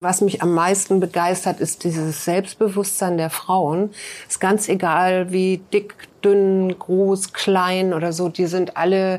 Was mich am meisten begeistert, ist dieses Selbstbewusstsein der Frauen. Ist ganz egal, wie dick, dünn, groß, klein oder so. Die sind alle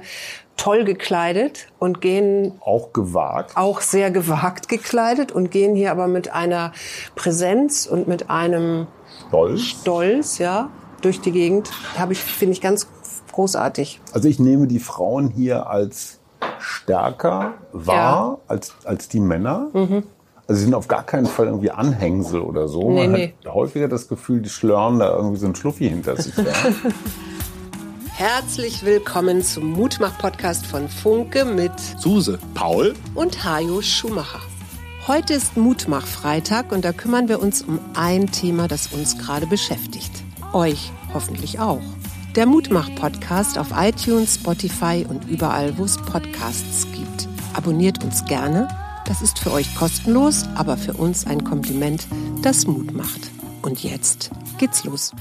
toll gekleidet und gehen auch gewagt, auch sehr gewagt gekleidet und gehen hier aber mit einer Präsenz und mit einem Stolz, Stolz, ja, durch die Gegend. Habe ich finde ich ganz großartig. Also ich nehme die Frauen hier als stärker wahr ja. als als die Männer. Mhm. Also sie sind auf gar keinen Fall irgendwie Anhängsel oder so. Nee, Man nee. hat häufiger das Gefühl, die schlören da irgendwie so ein Schluffi hinter sich. Herzlich willkommen zum Mutmach-Podcast von Funke mit Suse, Paul und Hajo Schumacher. Heute ist Mutmach-Freitag und da kümmern wir uns um ein Thema, das uns gerade beschäftigt. Euch hoffentlich auch. Der Mutmach-Podcast auf iTunes, Spotify und überall, wo es Podcasts gibt. Abonniert uns gerne das ist für euch kostenlos, aber für uns ein Kompliment, das Mut macht. Und jetzt geht's los.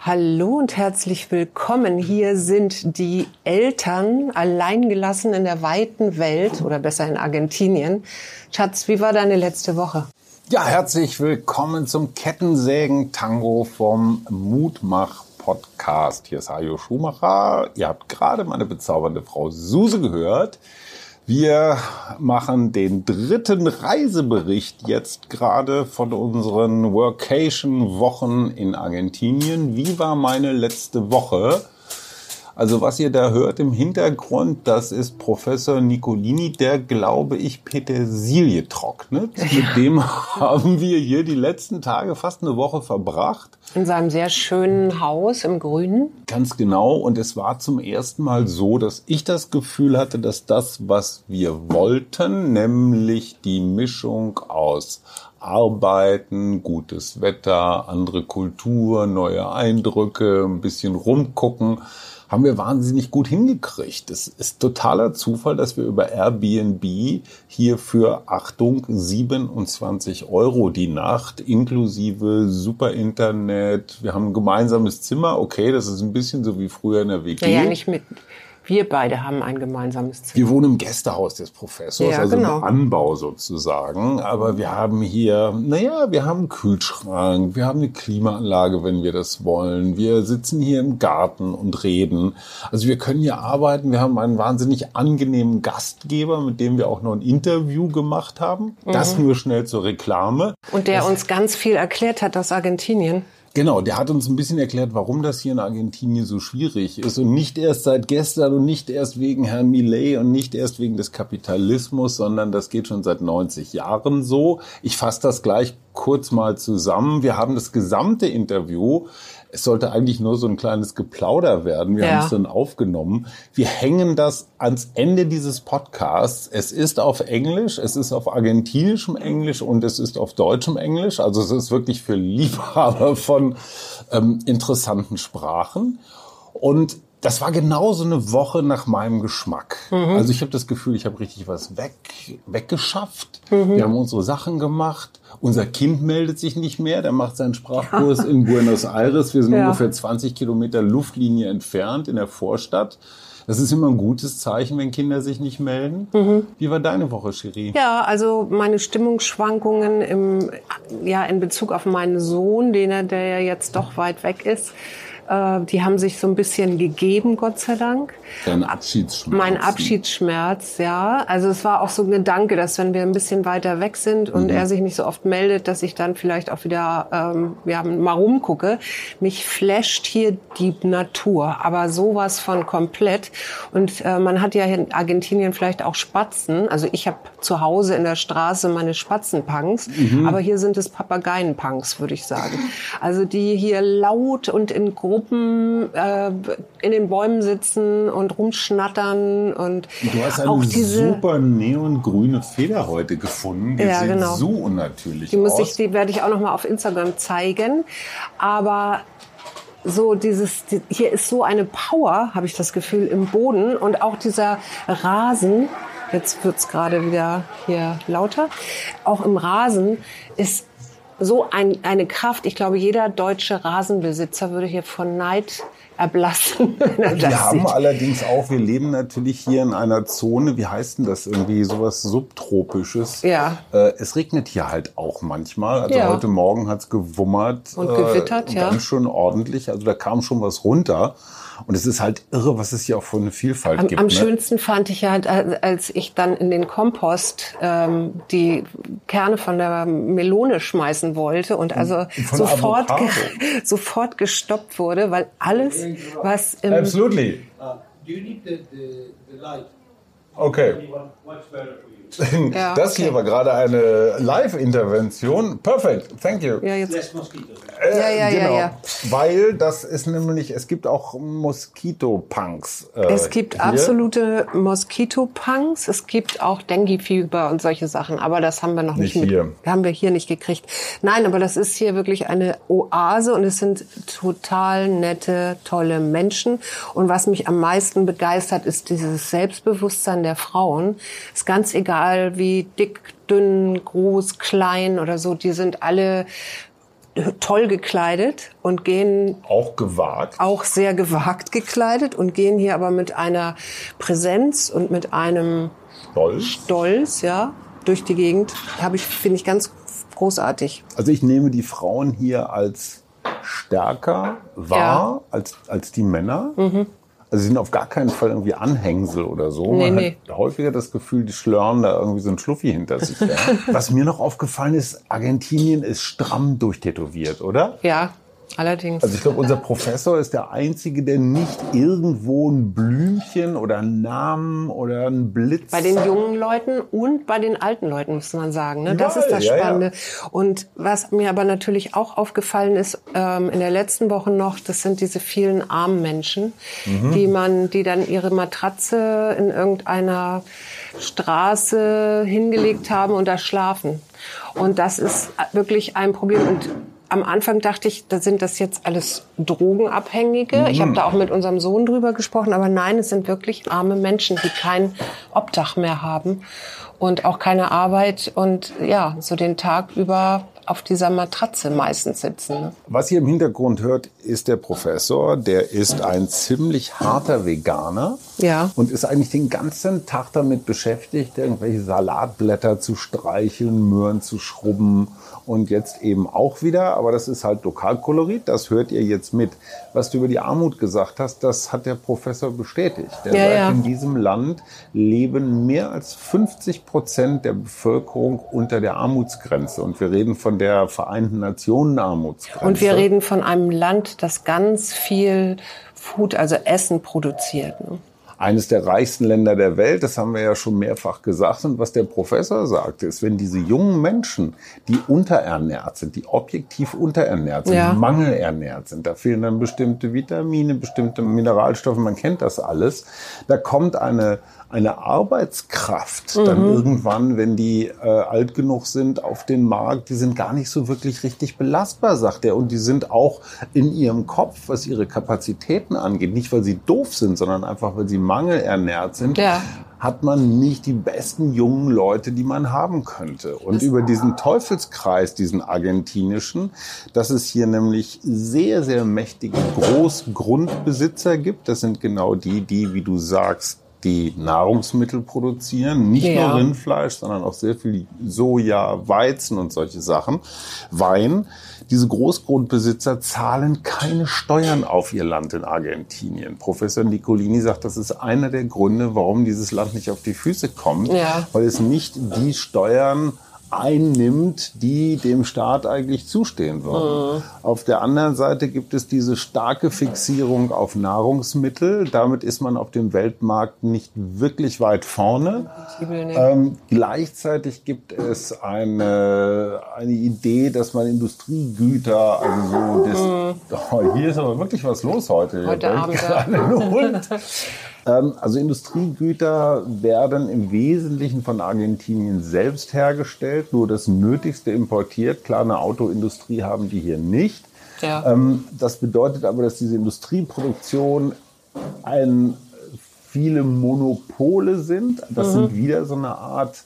Hallo und herzlich willkommen. Hier sind die Eltern alleingelassen in der weiten Welt oder besser in Argentinien. Schatz, wie war deine letzte Woche? Ja, herzlich willkommen zum Kettensägen-Tango vom Mutmach-Podcast. Hier ist Hajo Schumacher. Ihr habt gerade meine bezaubernde Frau Suse gehört. Wir machen den dritten Reisebericht jetzt gerade von unseren Workation-Wochen in Argentinien. Wie war meine letzte Woche? Also was ihr da hört im Hintergrund, das ist Professor Nicolini, der, glaube ich, Petersilie trocknet. Mit dem haben wir hier die letzten Tage fast eine Woche verbracht. In seinem sehr schönen Haus im Grünen. Ganz genau. Und es war zum ersten Mal so, dass ich das Gefühl hatte, dass das, was wir wollten, nämlich die Mischung aus Arbeiten, gutes Wetter, andere Kultur, neue Eindrücke, ein bisschen rumgucken, haben wir wahnsinnig gut hingekriegt. Es ist totaler Zufall, dass wir über Airbnb hier für, Achtung, 27 Euro die Nacht, inklusive super Internet. Wir haben ein gemeinsames Zimmer. Okay, das ist ein bisschen so wie früher in der WG. Ja, ja nicht mit wir beide haben ein gemeinsames Zimmer. Wir wohnen im Gästehaus des Professors, ja, also genau. im Anbau sozusagen. Aber wir haben hier, naja, wir haben einen Kühlschrank, wir haben eine Klimaanlage, wenn wir das wollen. Wir sitzen hier im Garten und reden. Also wir können hier arbeiten. Wir haben einen wahnsinnig angenehmen Gastgeber, mit dem wir auch noch ein Interview gemacht haben. Mhm. Das nur schnell zur Reklame. Und der das uns ganz viel erklärt hat aus Argentinien. Genau, der hat uns ein bisschen erklärt, warum das hier in Argentinien so schwierig ist und nicht erst seit gestern und nicht erst wegen Herrn Millet und nicht erst wegen des Kapitalismus, sondern das geht schon seit 90 Jahren so. Ich fasse das gleich kurz mal zusammen. Wir haben das gesamte Interview es sollte eigentlich nur so ein kleines Geplauder werden. Wir ja. haben es dann aufgenommen. Wir hängen das ans Ende dieses Podcasts. Es ist auf Englisch, es ist auf argentinischem Englisch und es ist auf deutschem Englisch. Also es ist wirklich für Liebhaber von ähm, interessanten Sprachen. Und das war genau so eine Woche nach meinem Geschmack. Mhm. Also ich habe das Gefühl, ich habe richtig was weg, weggeschafft. Mhm. Wir haben unsere Sachen gemacht. Unser Kind meldet sich nicht mehr. Der macht seinen Sprachkurs ja. in Buenos Aires. Wir sind ja. ungefähr 20 Kilometer Luftlinie entfernt in der Vorstadt. Das ist immer ein gutes Zeichen, wenn Kinder sich nicht melden. Mhm. Wie war deine Woche, Cherie? Ja, also meine Stimmungsschwankungen im, ja, in Bezug auf meinen Sohn, den er, der ja jetzt doch weit weg ist, äh, die haben sich so ein bisschen gegeben, Gott sei Dank. Dein Abschiedsschmerz. Mein Abschiedsschmerz, ja. Also es war auch so ein Gedanke, dass wenn wir ein bisschen weiter weg sind und mhm. er sich nicht so oft meldet, dass ich dann vielleicht auch wieder ähm, ja, mal rumgucke. Mich flasht hier die Natur, aber sowas von komplett. Und äh, man hat ja in Argentinien vielleicht auch Spatzen. Also ich habe zu Hause in der Straße meine Spatzenpunks, mhm. aber hier sind es Papageienpunks, würde ich sagen. Also die hier laut und in großen Gruppen äh, in den Bäumen sitzen und rumschnattern und Du hast eine auch diese. super neongrüne Feder heute gefunden. Die Ja, sieht genau. so unnatürlich Die muss aus. ich, die werde ich auch noch mal auf Instagram zeigen. Aber so dieses, die, hier ist so eine Power, habe ich das Gefühl, im Boden und auch dieser Rasen. Jetzt wird's gerade wieder hier lauter. Auch im Rasen ist so ein, eine Kraft. Ich glaube, jeder deutsche Rasenbesitzer würde hier von Neid erblassen, er Wir haben sieht. allerdings auch, wir leben natürlich hier in einer Zone, wie heißt denn das irgendwie, sowas subtropisches. Ja. Äh, es regnet hier halt auch manchmal. Also Ja. heute Morgen hat's gewummert. Und gewittert, ja. Ganz schön ordentlich. Also da kam schon was runter. Und es ist halt irre, was es hier auch für eine Vielfalt Am, gibt. am ne? schönsten fand ich ja, äh, als ich dann in den Kompost ähm, die Kerne von der Melone schmeißen wollte und also von sofort, ge sofort gestoppt wurde, weil alles, was im Absolutely. Uh, do you need the, the, the light? Okay. Ja, das okay. hier war gerade eine Live-Intervention. Perfect. Thank you. ja, jetzt, Less mosquitoes. Äh, Ja, ja, ja, genau. ja. Weil das ist nämlich, es gibt auch Moskito-Punks. Äh, es gibt hier. absolute Moskitopunks, es gibt auch Dengue-Fieber und solche Sachen, aber das haben wir noch nicht, Nicht mit, hier. haben wir hier nicht gekriegt. Nein, aber das ist hier wirklich eine Oase und es sind total nette, tolle Menschen. Und was mich am meisten begeistert, ist dieses Selbstbewusstsein der Frauen. Ist ganz egal, wie dick, dünn, groß, klein oder so, die sind alle toll gekleidet und gehen Auch gewagt. auch sehr gewagt gekleidet und gehen hier aber mit einer Präsenz und mit einem Stolz. Stolz, ja, durch die Gegend. Habe ich, finde ich ganz großartig. Also ich nehme die Frauen hier als stärker wahr Ja. Mhm. als, als die Männer. Also sie sind auf gar keinen Fall irgendwie Anhängsel oder so. Nee, Man nee. hat häufiger das Gefühl, die schlören da irgendwie so ein Schluffi hinter sich. her. Was mir noch aufgefallen ist, Argentinien ist stramm durchtätowiert, oder? Ja, allerdings. Also ich glaube, unser Professor ist der Einzige, der nicht irgendwo ein Blümchen oder einen Namen oder einen Blitz. bei den jungen Leuten und bei den alten Leuten, muss man sagen. Ne? Das Überall, ist das ja, ja. Spannende. Und was mir aber natürlich auch aufgefallen ist, ähm, in der letzten Woche noch, das sind diese vielen armen Menschen, Mhm. die man, die dann ihre Matratze in irgendeiner Straße hingelegt haben und da schlafen. Und das ist wirklich ein Problem. Und am Anfang dachte ich, da sind das jetzt alles Drogenabhängige. Ich habe da auch mit unserem Sohn drüber gesprochen, aber nein, es sind wirklich arme Menschen, die kein Obdach mehr haben und auch keine Arbeit und ja, so den Tag über auf dieser Matratze meistens sitzen. Ne? Was ihr im Hintergrund hört, ist der Professor. Der ist ein ziemlich harter Veganer. Ja. Und ist eigentlich den ganzen Tag damit beschäftigt, irgendwelche Salatblätter zu streicheln, Möhren zu schrubben und jetzt eben auch wieder. Aber das ist halt Lokalkolorit, das hört ihr jetzt mit. Was du über die Armut gesagt hast, das hat der Professor bestätigt. Der Ja, sagt, ja. in diesem Land leben mehr als 50 Prozent der Bevölkerung unter der Armutsgrenze. Und wir reden von der Vereinten Nationen Armutsgrenze. Und wir reden von einem Land, das ganz viel Food, also Essen produziert. Ne? eines der reichsten Länder der Welt, das haben wir ja schon mehrfach gesagt. Und was der Professor sagte, ist, wenn diese jungen Menschen, die unterernährt sind, die objektiv unterernährt sind, Ja. mangelernährt sind, da fehlen dann bestimmte Vitamine, bestimmte Mineralstoffe, man kennt das alles, da kommt eine, eine Arbeitskraft dann irgendwann, wenn die äh, alt genug sind, auf den Markt, die sind gar nicht so wirklich richtig belastbar, sagt er. Und die sind auch in ihrem Kopf, was ihre Kapazitäten angeht, nicht weil sie doof sind, sondern einfach weil sie mangelernährt sind, Ja. hat man nicht die besten jungen Leute, die man haben könnte. Und über diesen Teufelskreis, diesen argentinischen, dass es hier nämlich sehr, sehr mächtige Großgrundbesitzer gibt. Das sind genau die, die, wie du sagst, die Nahrungsmittel produzieren, nicht Ja. nur Rindfleisch, sondern auch sehr viel Soja, Weizen und solche Sachen, Wein. Diese Großgrundbesitzer zahlen keine Steuern auf ihr Land in Argentinien. Professor Nicolini sagt, das ist einer der Gründe, warum dieses Land nicht auf die Füße kommt, Ja. weil es nicht die Steuern einnimmt, die dem Staat eigentlich zustehen würden. Auf der anderen Seite gibt es diese starke Fixierung auf Nahrungsmittel. Damit ist man auf dem Weltmarkt nicht wirklich weit vorne. Ähm, gleichzeitig gibt es eine, eine Idee, dass man Industriegüter, also so das, oh, hier ist aber wirklich was los heute. Heute Abend, gerade Hund. Ähm, Also Industriegüter werden im Wesentlichen von Argentinien selbst hergestellt, nur das Nötigste importiert. Klar, eine Autoindustrie haben die hier nicht. Ja. Ähm, Das bedeutet aber, dass diese Industrieproduktion ein, viele Monopole sind. Das sind wieder so eine Art,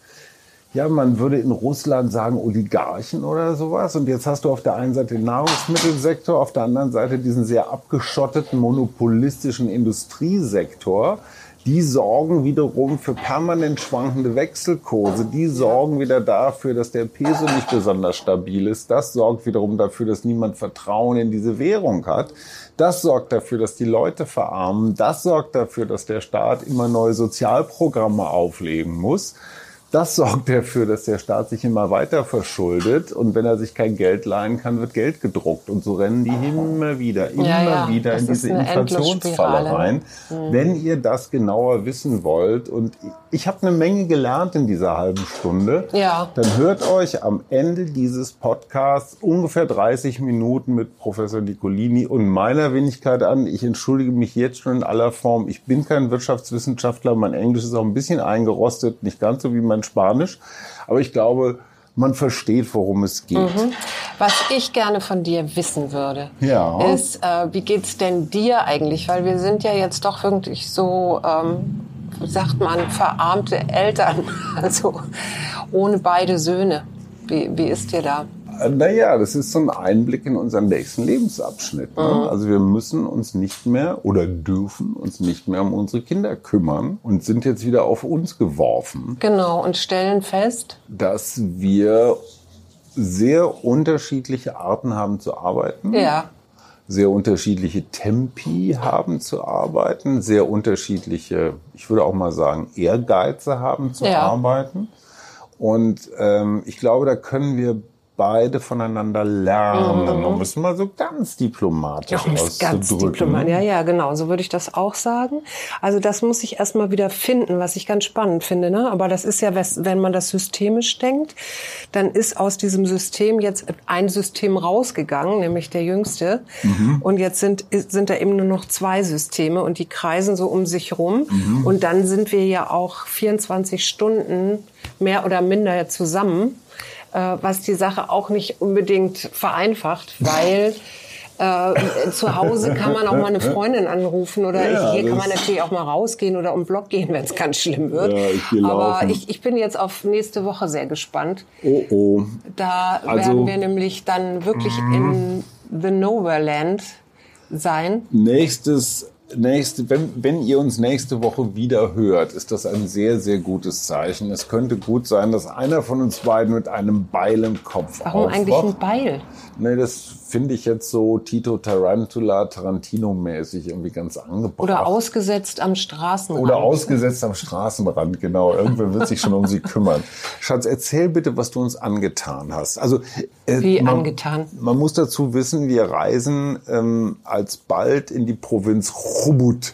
ja, man würde in Russland sagen Oligarchen oder sowas. Und jetzt hast du auf der einen Seite den Nahrungsmittelsektor, auf der anderen Seite diesen sehr abgeschotteten monopolistischen Industriesektor. Die sorgen wiederum für permanent schwankende Wechselkurse. Die sorgen wieder dafür, dass der Peso nicht besonders stabil ist. Das sorgt wiederum dafür, dass niemand Vertrauen in diese Währung hat. Das sorgt dafür, dass die Leute verarmen. Das sorgt dafür, dass der Staat immer neue Sozialprogramme auflegen muss. Das sorgt dafür, dass der Staat sich immer weiter verschuldet und wenn er sich kein Geld leihen kann, wird Geld gedruckt und so rennen die immer wieder, immer Ja, ja, wieder das in diese Inflationsfalle rein. Wenn ihr das genauer wissen wollt und ich habe eine Menge gelernt in dieser halben Stunde, Ja. dann hört euch am Ende dieses Podcasts ungefähr 30 Minuten mit Professor Nicolini und meiner Wenigkeit an. Ich entschuldige mich jetzt schon in aller Form. Ich bin kein Wirtschaftswissenschaftler. Mein Englisch ist auch ein bisschen eingerostet, nicht ganz so wie mein Spanisch. Aber ich glaube, man versteht, worum es geht. Was ich gerne von dir wissen würde, Ja. ist, äh, wie geht's denn dir eigentlich? Weil wir sind ja jetzt doch wirklich so, ähm, wie sagt man, verarmte Eltern, also ohne beide Söhne. Wie, wie ist dir da? Äh, Naja, das ist so ein Einblick in unseren nächsten Lebensabschnitt. Ne? Also wir müssen uns nicht mehr oder dürfen uns nicht mehr um unsere Kinder kümmern und sind jetzt wieder auf uns geworfen. Genau, und stellen fest, dass wir sehr unterschiedliche Arten haben zu arbeiten, ja, sehr unterschiedliche Tempi haben zu arbeiten, sehr unterschiedliche, ich würde auch mal sagen, Ehrgeize haben zu Ja. arbeiten. Und ähm, ich glaube, da können wir beide voneinander lernen, um es mal so ganz diplomatisch Mhm. Ja, um ganz auszudrücken. diplomatisch. Ja, ja, genau. So würde ich das auch sagen. Also das muss ich erstmal wieder finden, was ich ganz spannend finde. Ne? Aber das ist ja, wenn man das systemisch denkt, dann ist aus diesem System jetzt ein System rausgegangen, nämlich der jüngste. Und jetzt sind, sind da eben nur noch zwei Systeme und die kreisen so um sich rum. Und dann sind wir ja auch 24 Stunden mehr oder minder zusammen was die Sache auch nicht unbedingt vereinfacht, weil äh, zu Hause kann man auch mal eine Freundin anrufen oder Ja, hier kann man natürlich auch mal rausgehen oder um Block gehen, wenn es ganz schlimm wird. Ja, ich Aber ich, ich bin jetzt auf nächste Woche sehr gespannt. Oh oh. Da Also- werden wir nämlich dann wirklich in The Nowhereland sein. Nächstes, nächste, wenn, wenn ihr uns nächste Woche wieder hört, ist das ein sehr, sehr gutes Zeichen. Es könnte gut sein, dass einer von uns beiden mit einem Beil im Kopf Warum aufwacht. eigentlich ein Beil? Nee, das finde ich jetzt so Tito Tarantula, Tarantino-mäßig irgendwie ganz angebracht. Oder ausgesetzt am Straßenrand. Oder ausgesetzt am Straßenrand, genau. Irgendwer wird sich schon um sie kümmern. Schatz, erzähl bitte, was du uns angetan hast. Also äh, Wie man, angetan? Man muss dazu wissen, wir reisen ähm, alsbald in die Provinz Chubut.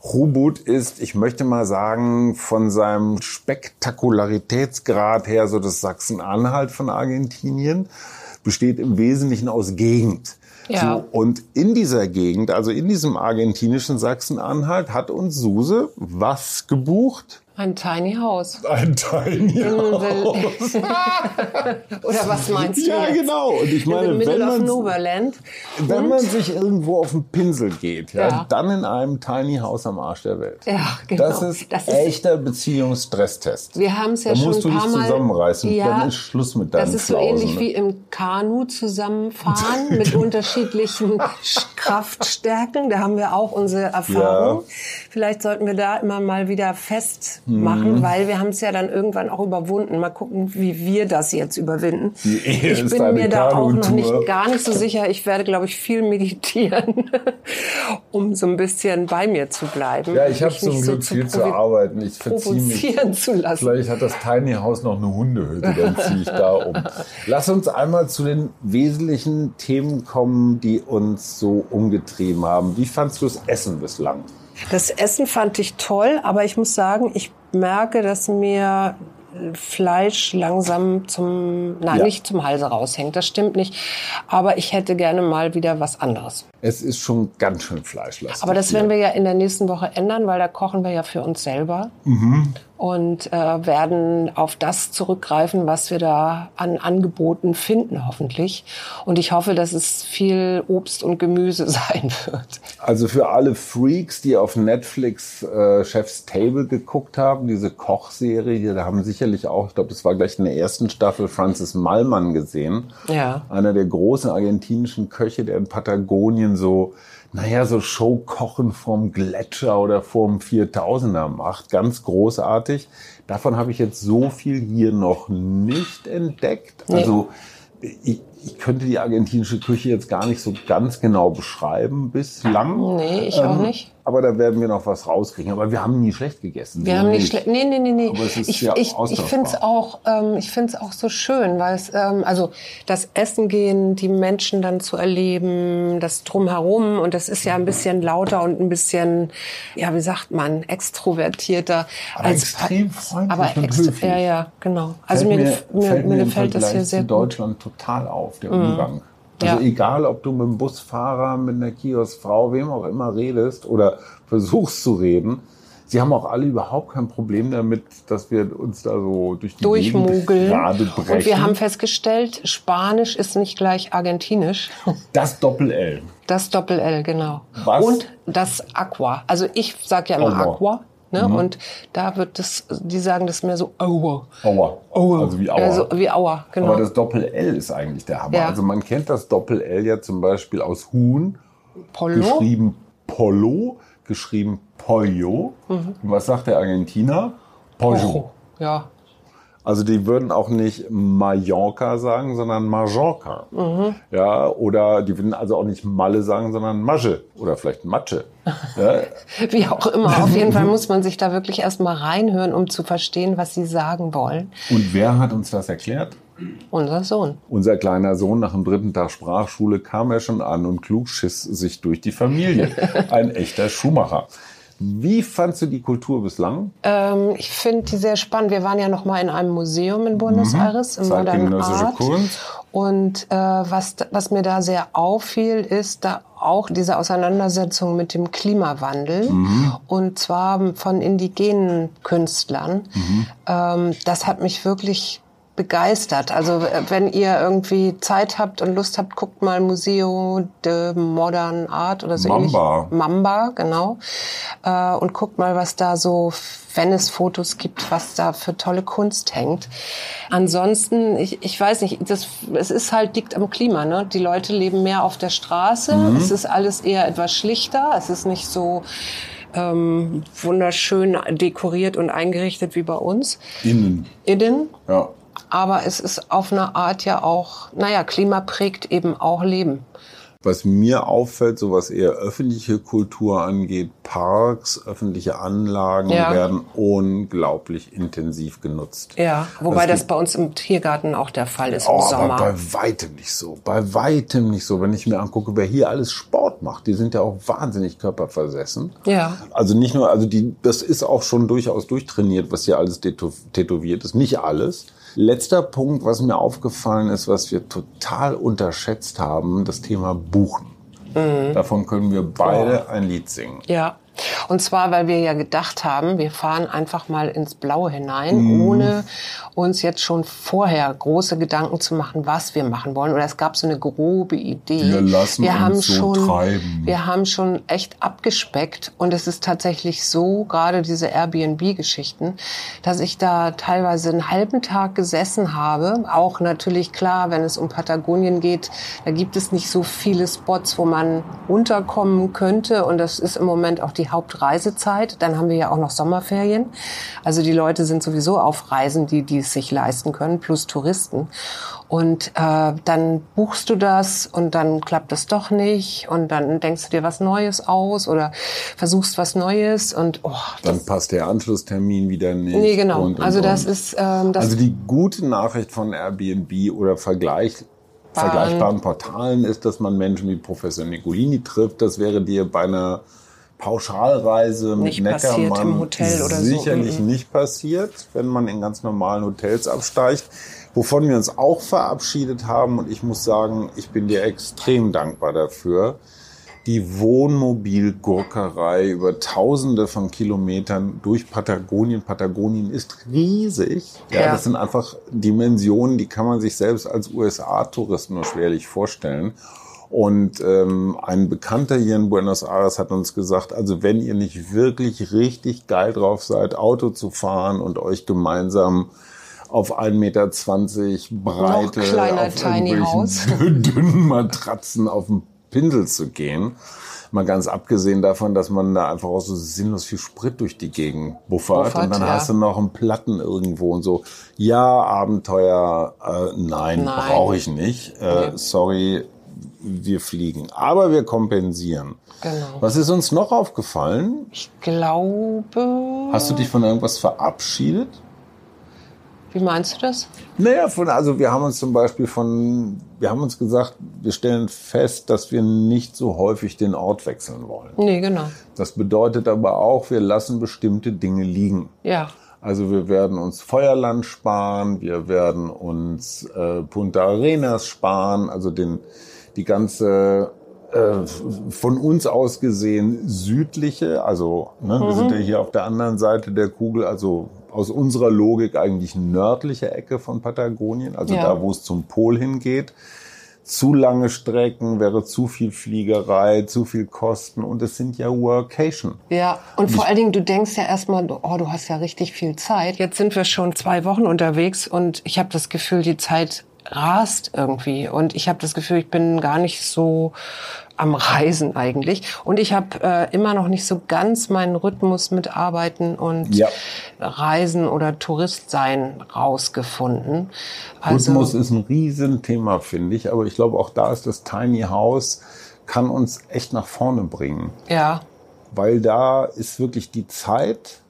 Chubut ist, ich möchte mal sagen, von seinem Spektakularitätsgrad her so das Sachsen-Anhalt von Argentinien, besteht im Wesentlichen aus Gegend. Ja. So, und in dieser Gegend, also in diesem argentinischen Sachsen-Anhalt, hat uns Suse was gebucht? Ein Tiny House. Ein Tiny House. Oder was meinst du Ja, jetzt? genau. Und ich In meine, the middle wenn of man- Nowhereland. Wenn Und? man sich irgendwo auf den Pinsel geht, ja, Ja. dann in einem Tiny House am Arsch der Welt. Ja, genau. Das ist Das ist- echter Beziehungsstresstest. Wir haben es ja da schon musst ein du paar dich Mal. zusammenreißen. Ja, dann ist Schluss mit deinen Das ist so Flausen, ähnlich ne? wie im Kanu zusammenfahren mit, unter, unterschiedlichen Kraftstärken. Da haben wir auch unsere Erfahrung. Ja. Vielleicht sollten wir da immer mal wieder festmachen, Mhm. weil wir haben es ja dann irgendwann auch überwunden. Mal gucken, wie wir das jetzt überwinden. Ich bin mir da auch noch nicht gar nicht so sicher. Ich werde, glaube ich, viel meditieren, um so ein bisschen bei mir zu bleiben. Ja, ich habe zum Glück so viel zu provi- arbeiten. Ich verziehe mich. zu lassen. Vielleicht hat das Tiny House noch eine Hundehütte, dann ziehe ich da um. Lass uns einmal zu den wesentlichen Themen kommen, die uns so umgetrieben haben. Wie fandst du das Essen bislang? Das Essen fand ich toll, aber ich muss sagen, ich merke, dass mir Fleisch langsam zum, nein, Ja. nicht zum Halse raushängt. Das stimmt nicht. Aber ich hätte gerne mal wieder was anderes. Es ist schon ganz schön fleischlastig. Aber das werden wir ja in der nächsten Woche ändern, weil da kochen wir ja für uns selber Mhm. Und äh, werden auf das zurückgreifen, was wir da an Angeboten finden, hoffentlich. Und ich hoffe, dass es viel Obst und Gemüse sein wird. Also für alle Freaks, die auf Netflix äh, Chef's Table geguckt haben, diese Kochserie, da haben sicherlich auch, ich glaube, das war gleich in der ersten Staffel, Francis Mallmann gesehen. Ja. Einer der großen argentinischen Köche, der in Patagonien so, naja, so Showkochen vom Gletscher oder vom 4000er macht. Ganz großartig. Davon habe ich jetzt so viel hier noch nicht entdeckt. Nee. Also ich, ich könnte die argentinische Küche jetzt gar nicht so ganz genau beschreiben bislang. Nee, ich auch nicht. Aber da werden wir noch was rauskriegen. Aber wir haben nie schlecht gegessen. Wir So haben nicht schlecht. Nee, nee, nee, nee. Aber es ist ich ja ich, ich finde es auch, ähm, ich find's auch so schön, weil es, ähm, also das Essen gehen, die Menschen dann zu erleben, das drumherum und das ist ja ein bisschen lauter und ein bisschen, ja, wie sagt man, extrovertierter. Aber extrem freundlich aber und extra- höflich. Ja, ja, genau. Also Fällt mir, mir, mir, fällt mir gefällt das hier sehr gut. Mhm. Deutschland total auf, der Umgang. Also Ja. egal, ob du mit dem Busfahrer, mit einer Kioskfrau, wem auch immer redest oder versuchst zu reden, sie haben auch alle überhaupt kein Problem damit, dass wir uns da so durch die Durchmogeln. Und wir haben festgestellt, Spanisch ist nicht gleich Argentinisch. das Doppel-L. Das Doppel-L, genau. Was? Und das Aqua. Also ich sag ja immer. Aqua. Ne? Mhm. Und da wird das, die sagen das mehr so Aua. Aua. Aua. Also wie Aua. Ja, so wie Aua, genau. Aber das Doppel-L ist eigentlich der Hammer. Ja. Also man kennt das Doppel-L ja zum Beispiel aus Huhn, Polo. geschrieben Polo, geschrieben Pollo. Mhm. Und was sagt der Argentiner? Pollo. Ja. Also die würden auch nicht Mallorca sagen, sondern Majorca. Mhm. Ja, oder die würden also auch nicht Malle sagen, sondern Masche oder vielleicht Matsche. Ja, Wie auch immer. Auf jeden Fall muss man sich da wirklich erstmal reinhören, um zu verstehen, was sie sagen wollen. und wer hat uns das erklärt? Unser Sohn. Unser kleiner Sohn nach dem dritten Tag Sprachschule kam er schon an und klug schiss sich durch die Familie. Ein echter Schuhmacher. Wie fandst du die Kultur bislang? Ähm, ich finde die sehr spannend. Wir waren ja noch mal in einem Museum in Buenos Aires, im Modern Art. Kunst. Und äh, was, was mir da sehr auffiel, ist da auch diese Auseinandersetzung mit dem Klimawandel. Und zwar von indigenen Künstlern. Ähm, das hat mich wirklich begeistert. Also äh, wenn ihr irgendwie Zeit habt und Lust habt, guckt mal Museo de Modern Art oder so Mamba. ähnlich. Mamba, genau. Äh, und guckt mal, was da so, wenn es Fotos gibt, was da für tolle Kunst hängt. Ansonsten, ich, ich weiß nicht, das, es ist halt, liegt am Klima. Ne? Die Leute leben mehr auf der Straße. Es ist alles eher etwas schlichter. Es ist nicht so ähm, wunderschön dekoriert und eingerichtet wie bei uns. Innen. Innen. Ja. Aber es ist auf eine Art ja auch, naja, Klima prägt eben auch Leben. Was mir auffällt, so was eher öffentliche Kultur angeht, Parks, öffentliche Anlagen Ja. werden unglaublich intensiv genutzt. Ja, wobei das gibt- bei uns im Tiergarten auch der Fall ist Oh, im aber Sommer. bei weitem nicht so. Bei weitem nicht so. Wenn ich mir angucke, wer hier alles Sport macht, die sind ja auch wahnsinnig körperversessen. Ja. Also nicht nur, also die, das ist auch schon durchaus durchtrainiert, was hier alles tätow- tätowiert ist. Nicht alles. Letzter Punkt, was mir aufgefallen ist, was wir total unterschätzt haben, das Thema Buchen. Mhm. Davon können wir beide ein Lied singen. Ja. Und zwar, weil wir ja gedacht haben, wir fahren einfach mal ins Blaue hinein, ohne uns jetzt schon vorher große Gedanken zu machen, was wir machen wollen. Oder es gab so eine grobe Idee. Wir lassen wir uns haben so schon, treiben. Wir haben schon echt abgespeckt. Und es ist tatsächlich so, gerade diese Airbnb-Geschichten, dass ich da teilweise einen halben Tag gesessen habe. Auch natürlich klar, wenn es um Patagonien geht, da gibt es nicht so viele Spots, wo man unterkommen könnte. Und das ist im Moment auch die Hauptreisezeit. Dann haben wir ja auch noch Sommerferien. Also die Leute sind sowieso auf Reisen, die, die es sich leisten können, plus Touristen. Und äh, dann buchst du das und dann klappt es doch nicht und dann denkst du dir was Neues aus oder versuchst was Neues und oh, Dann passt der Anschlusstermin wieder nicht. nee genau. und, und, also das und. ist ähm, das Also die gute Nachricht von Airbnb oder Vergleich, vergleichbaren Portalen ist, dass man Menschen wie Professor Nicolini trifft. Das wäre dir bei einer Pauschalreise mit Nicht Neckermann oder so. sicherlich Mhm. nicht passiert, wenn man in ganz normalen Hotels absteigt. Wovon wir uns auch verabschiedet haben und ich muss sagen, ich bin dir extrem dankbar dafür. Die Wohnmobilgurkerei über Tausende von Kilometern durch Patagonien. Patagonien ist riesig. Ja, Ja. das sind einfach Dimensionen, die kann man sich selbst als USA-Tourist nur schwerlich vorstellen. Und ähm, ein Bekannter hier in Buenos Aires hat uns gesagt, also wenn ihr nicht wirklich richtig geil drauf seid, Auto zu fahren und euch gemeinsam auf 1,20 Meter breite, kleiner auf Tiny irgendwelchen dünnen Matratzen auf den Pinsel zu gehen. Mal ganz abgesehen davon, dass man da einfach auch so sinnlos viel Sprit durch die Gegend buffert. Buffert, und dann ja. hast du noch einen Platten irgendwo und so. Ja, Abenteuer, äh, nein, Nein. brauche ich nicht. Äh, sorry, wir fliegen. Aber wir kompensieren. Genau. Was ist uns noch aufgefallen? ich glaube. Hast du dich von irgendwas verabschiedet? Wie meinst du das? Naja, von, also wir haben uns zum Beispiel von, wir haben uns gesagt, wir stellen fest, dass wir nicht so häufig den Ort wechseln wollen. Nee, genau. Das bedeutet aber auch, wir lassen bestimmte Dinge liegen. Ja. Also wir werden uns Feuerland sparen, wir werden uns äh, Punta Arenas sparen, also den, die ganze äh, von uns aus gesehen südliche, also ne, wir sind ja hier auf der anderen Seite der Kugel, also aus unserer Logik eigentlich nördliche Ecke von Patagonien, also Ja. da, wo es zum Pol hingeht. Zu lange Strecken wäre zu viel Fliegerei, zu viel Kosten und es sind ja Workation. Ja, und vor allen Dingen, du denkst ja erstmal, oh, du hast ja richtig viel Zeit. Jetzt sind wir schon zwei Wochen unterwegs und ich habe das Gefühl, die Zeit rast irgendwie. Und ich habe das Gefühl, ich bin gar nicht so am Reisen eigentlich. Und ich habe äh, immer noch nicht so ganz meinen Rhythmus mit Arbeiten und Ja. Reisen oder Touristsein rausgefunden. Also, Rhythmus ist ein Riesenthema, finde ich. Aber ich glaube, auch da ist das Tiny House, kann uns echt nach vorne bringen. ja, Weil da ist wirklich die Zeit.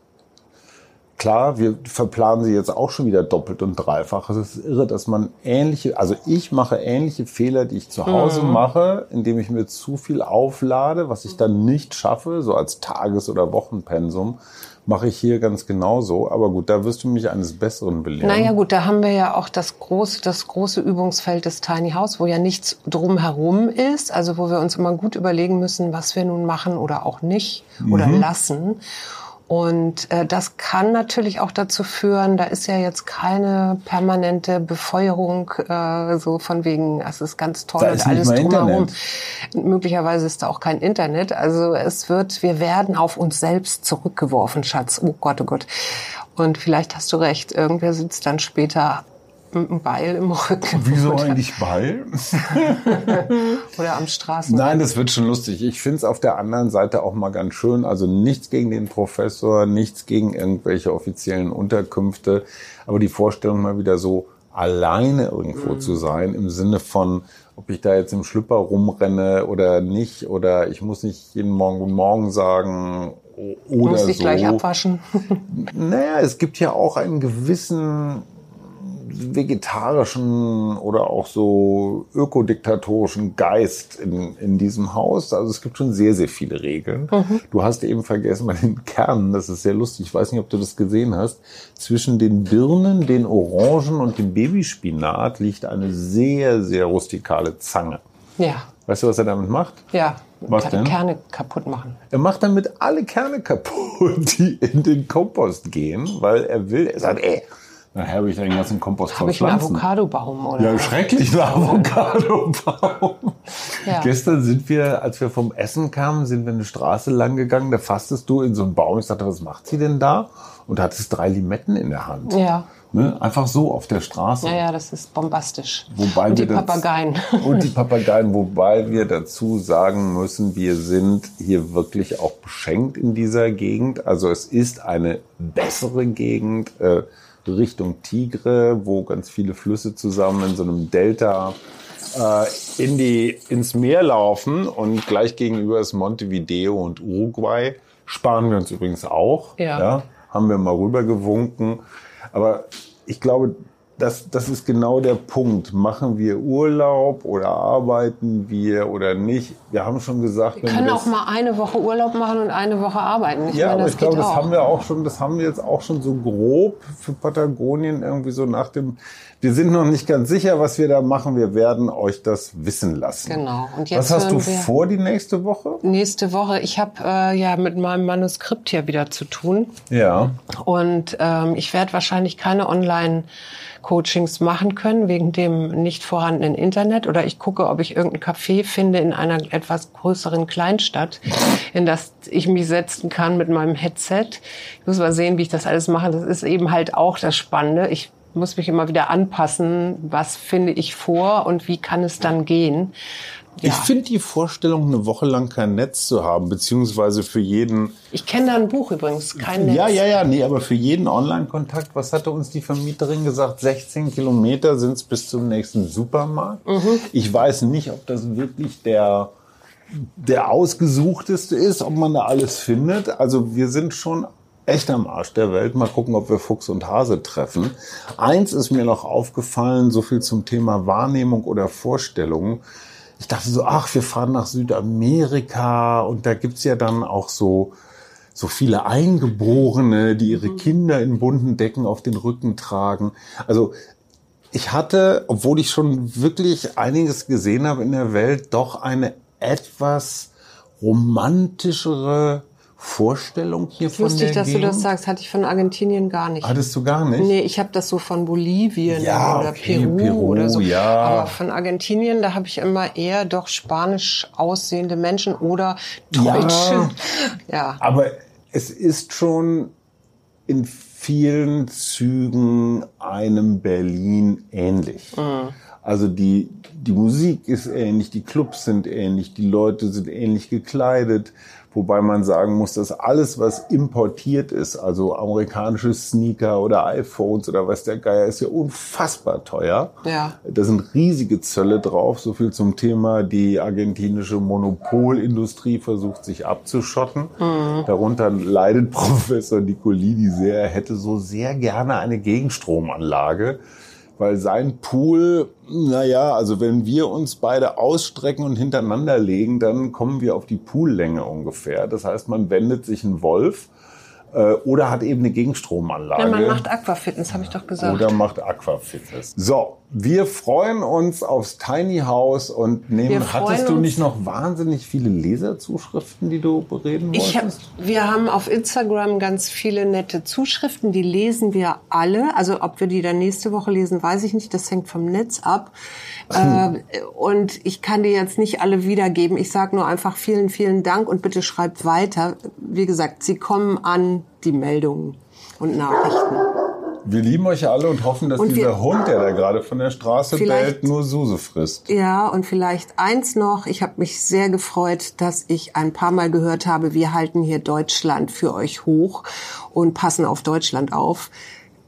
Klar, wir verplanen sie jetzt auch schon wieder doppelt und dreifach. Es ist irre, dass man ähnliche, also ich mache ähnliche Fehler, die ich zu Hause mache, indem ich mir zu viel auflade, was ich dann nicht schaffe, so als Tages- oder Wochenpensum, mache ich hier ganz genauso. Aber gut, da wirst du mich eines Besseren belehren. Naja gut, da haben wir ja auch das große, das große Übungsfeld des Tiny House, wo ja nichts drumherum ist, also wo wir uns immer gut überlegen müssen, was wir nun machen oder auch nicht oder lassen. Und äh, das kann natürlich auch dazu führen, da ist ja jetzt keine permanente Befeuerung, äh, so von wegen, es ist ganz toll Da und alles drumherum. Internet. Möglicherweise ist da auch kein Internet. Also es wird, wir werden auf uns selbst zurückgeworfen, Schatz. Oh Gott, oh Gott. Und vielleicht hast du recht, irgendwer sitzt dann später mit einem Beil im Rücken. Wieso eigentlich Ball? oder am Straßen. Nein, das wird schon lustig. Ich finde es auf der anderen Seite auch mal ganz schön. Also nichts gegen den Professor, nichts gegen irgendwelche offiziellen Unterkünfte. Aber die Vorstellung mal wieder so alleine irgendwo Mhm. zu sein, im Sinne von, ob ich da jetzt im Schlüpper rumrenne oder nicht, oder ich muss nicht jeden Morgen Guten Morgen sagen oder musst dich so. gleich abwaschen. Naja, es gibt ja auch einen gewissen vegetarischen oder auch so ökodiktatorischen Geist in, in diesem Haus. Also es gibt schon sehr, sehr viele Regeln. Du hast eben vergessen bei den Kernen, das ist sehr lustig, ich weiß nicht, ob du das gesehen hast, zwischen den Birnen, den Orangen und dem Babyspinat liegt eine sehr, sehr rustikale Zange. Ja, Weißt du, was er damit macht? ja. Was Ke- denn? Kerne kaputt machen. Er macht damit alle Kerne kaputt, die in den Kompost gehen, weil er will, er sagt, ey, nachher habe ich den ganzen Kompost voll ich einen. Avocadobaum oder? Ja, schrecklich, ein Avocadobaum. Ja. Gestern sind wir, als wir vom Essen kamen, sind wir eine Straße lang gegangen, da fastest du in so einen Baum. Ich sagte, was macht sie denn da? Und hattest drei Limetten in der Hand. Ja. Ne? Einfach so auf der Straße. Ja, ja, das ist bombastisch. Wobei Und die Papageien. Und die Papageien, wobei wir dazu sagen müssen, wir sind hier wirklich auch beschenkt in dieser Gegend. Also es ist eine bessere Gegend äh, Richtung Tigre, wo ganz viele Flüsse zusammen in so einem Delta äh, in die, ins Meer laufen und gleich gegenüber ist Montevideo und Uruguay. Sparen wir uns übrigens auch. Ja. haben wir mal rübergewunken. Aber ich glaube, das, das ist genau der Punkt. Machen wir Urlaub oder arbeiten wir oder nicht? Wir haben schon gesagt, Wir können auch mal eine Woche Urlaub machen und eine Woche arbeiten. Ich ja, meine, aber ich glaube, das auch. haben wir auch schon, das haben wir jetzt auch schon so grob für Patagonien irgendwie so nach dem, wir sind noch nicht ganz sicher, was wir da machen. Wir werden euch das wissen lassen. Genau. Und jetzt was hast du vor die nächste Woche? Nächste Woche, ich habe äh, ja mit meinem Manuskript hier wieder zu tun. Ja. Und ähm, ich werde wahrscheinlich keine Online-Coachings machen können wegen dem nicht vorhandenen Internet. Oder ich gucke, ob ich irgendein Café finde in einer etwas größeren Kleinstadt, in das ich mich setzen kann mit meinem Headset. Ich muss mal sehen, wie ich das alles mache. Das ist eben halt auch das Spannende. Ich muss mich immer wieder anpassen, was finde ich vor und wie kann es dann gehen. Ja. Ich finde die Vorstellung, eine Woche lang kein Netz zu haben, beziehungsweise für jeden, Ich kenne da ein Buch übrigens, kein Netz. ja, ja, ja, nee, aber für jeden Online-Kontakt, was hatte uns die Vermieterin gesagt? 16 Kilometer sind es bis zum nächsten Supermarkt. Ich weiß nicht, ob das wirklich der, der ausgesuchteste ist, ob man da alles findet. Also wir sind schon echt am Arsch der Welt. Mal gucken, ob wir Fuchs und Hase treffen. Eins ist mir noch aufgefallen, so viel zum Thema Wahrnehmung oder Vorstellung. Ich dachte so, ach, wir fahren nach Südamerika und da gibt's ja dann auch so, so viele Eingeborene, die ihre Kinder in bunten Decken auf den Rücken tragen. Also ich hatte, obwohl ich schon wirklich einiges gesehen habe in der Welt, doch eine etwas romantischere Vorstellung hier von Lustig, der dass du Gegend. das sagst, hatte ich von Argentinien gar nicht. Hattest du gar nicht? Nee, ich habe das so von Bolivien Ja, oder okay, Peru, Peru, oder so. ja. Aber von Argentinien, da habe ich immer eher doch spanisch aussehende Menschen oder Deutsche. Ja. Aber es ist schon in vielen Zügen einem Berlin ähnlich. Also die, die Musik ist ähnlich, die Clubs sind ähnlich, die Leute sind ähnlich gekleidet. Wobei man sagen muss, dass alles, was importiert ist, also amerikanische Sneaker oder iPhones oder was der Geier, ist ja unfassbar teuer. Ja. Da sind riesige Zölle drauf. So viel zum Thema, die argentinische Monopolindustrie versucht sich abzuschotten. Darunter leidet Professor Nicolini sehr. Er hätte so sehr gerne eine Gegenstromanlage. Weil sein Pool, naja, also wenn wir uns beide ausstrecken und hintereinander legen, dann kommen wir auf die Poollänge ungefähr. Das heißt, man wendet sich einen Wolf äh, oder hat eben eine Gegenstromanlage. Ja, man macht Aquafitness, habe ich doch gesagt. Oder macht Aquafitness. So, wir freuen uns aufs Tiny House und nehmen, hattest du nicht noch wahnsinnig viele Leserzuschriften, die du bereden Ich hab, wolltest? wir haben auf Instagram ganz viele nette Zuschriften, die lesen wir alle. Also ob wir die dann nächste Woche lesen, weiß ich nicht. Das hängt vom Netz ab. Äh, und ich kann die jetzt nicht alle wiedergeben. Ich sage nur einfach vielen, vielen Dank und bitte schreibt weiter. Wie gesagt, sie kommen an, die Meldungen und Nachrichten. Wir lieben euch alle und hoffen, dass Und wir- dieser Hund, der da gerade von der Straße bellt, nur Suse frisst. Ja, und vielleicht eins noch. Ich habe mich sehr gefreut, dass ich ein paar Mal gehört habe, wir halten hier Deutschland für euch hoch und passen auf Deutschland auf.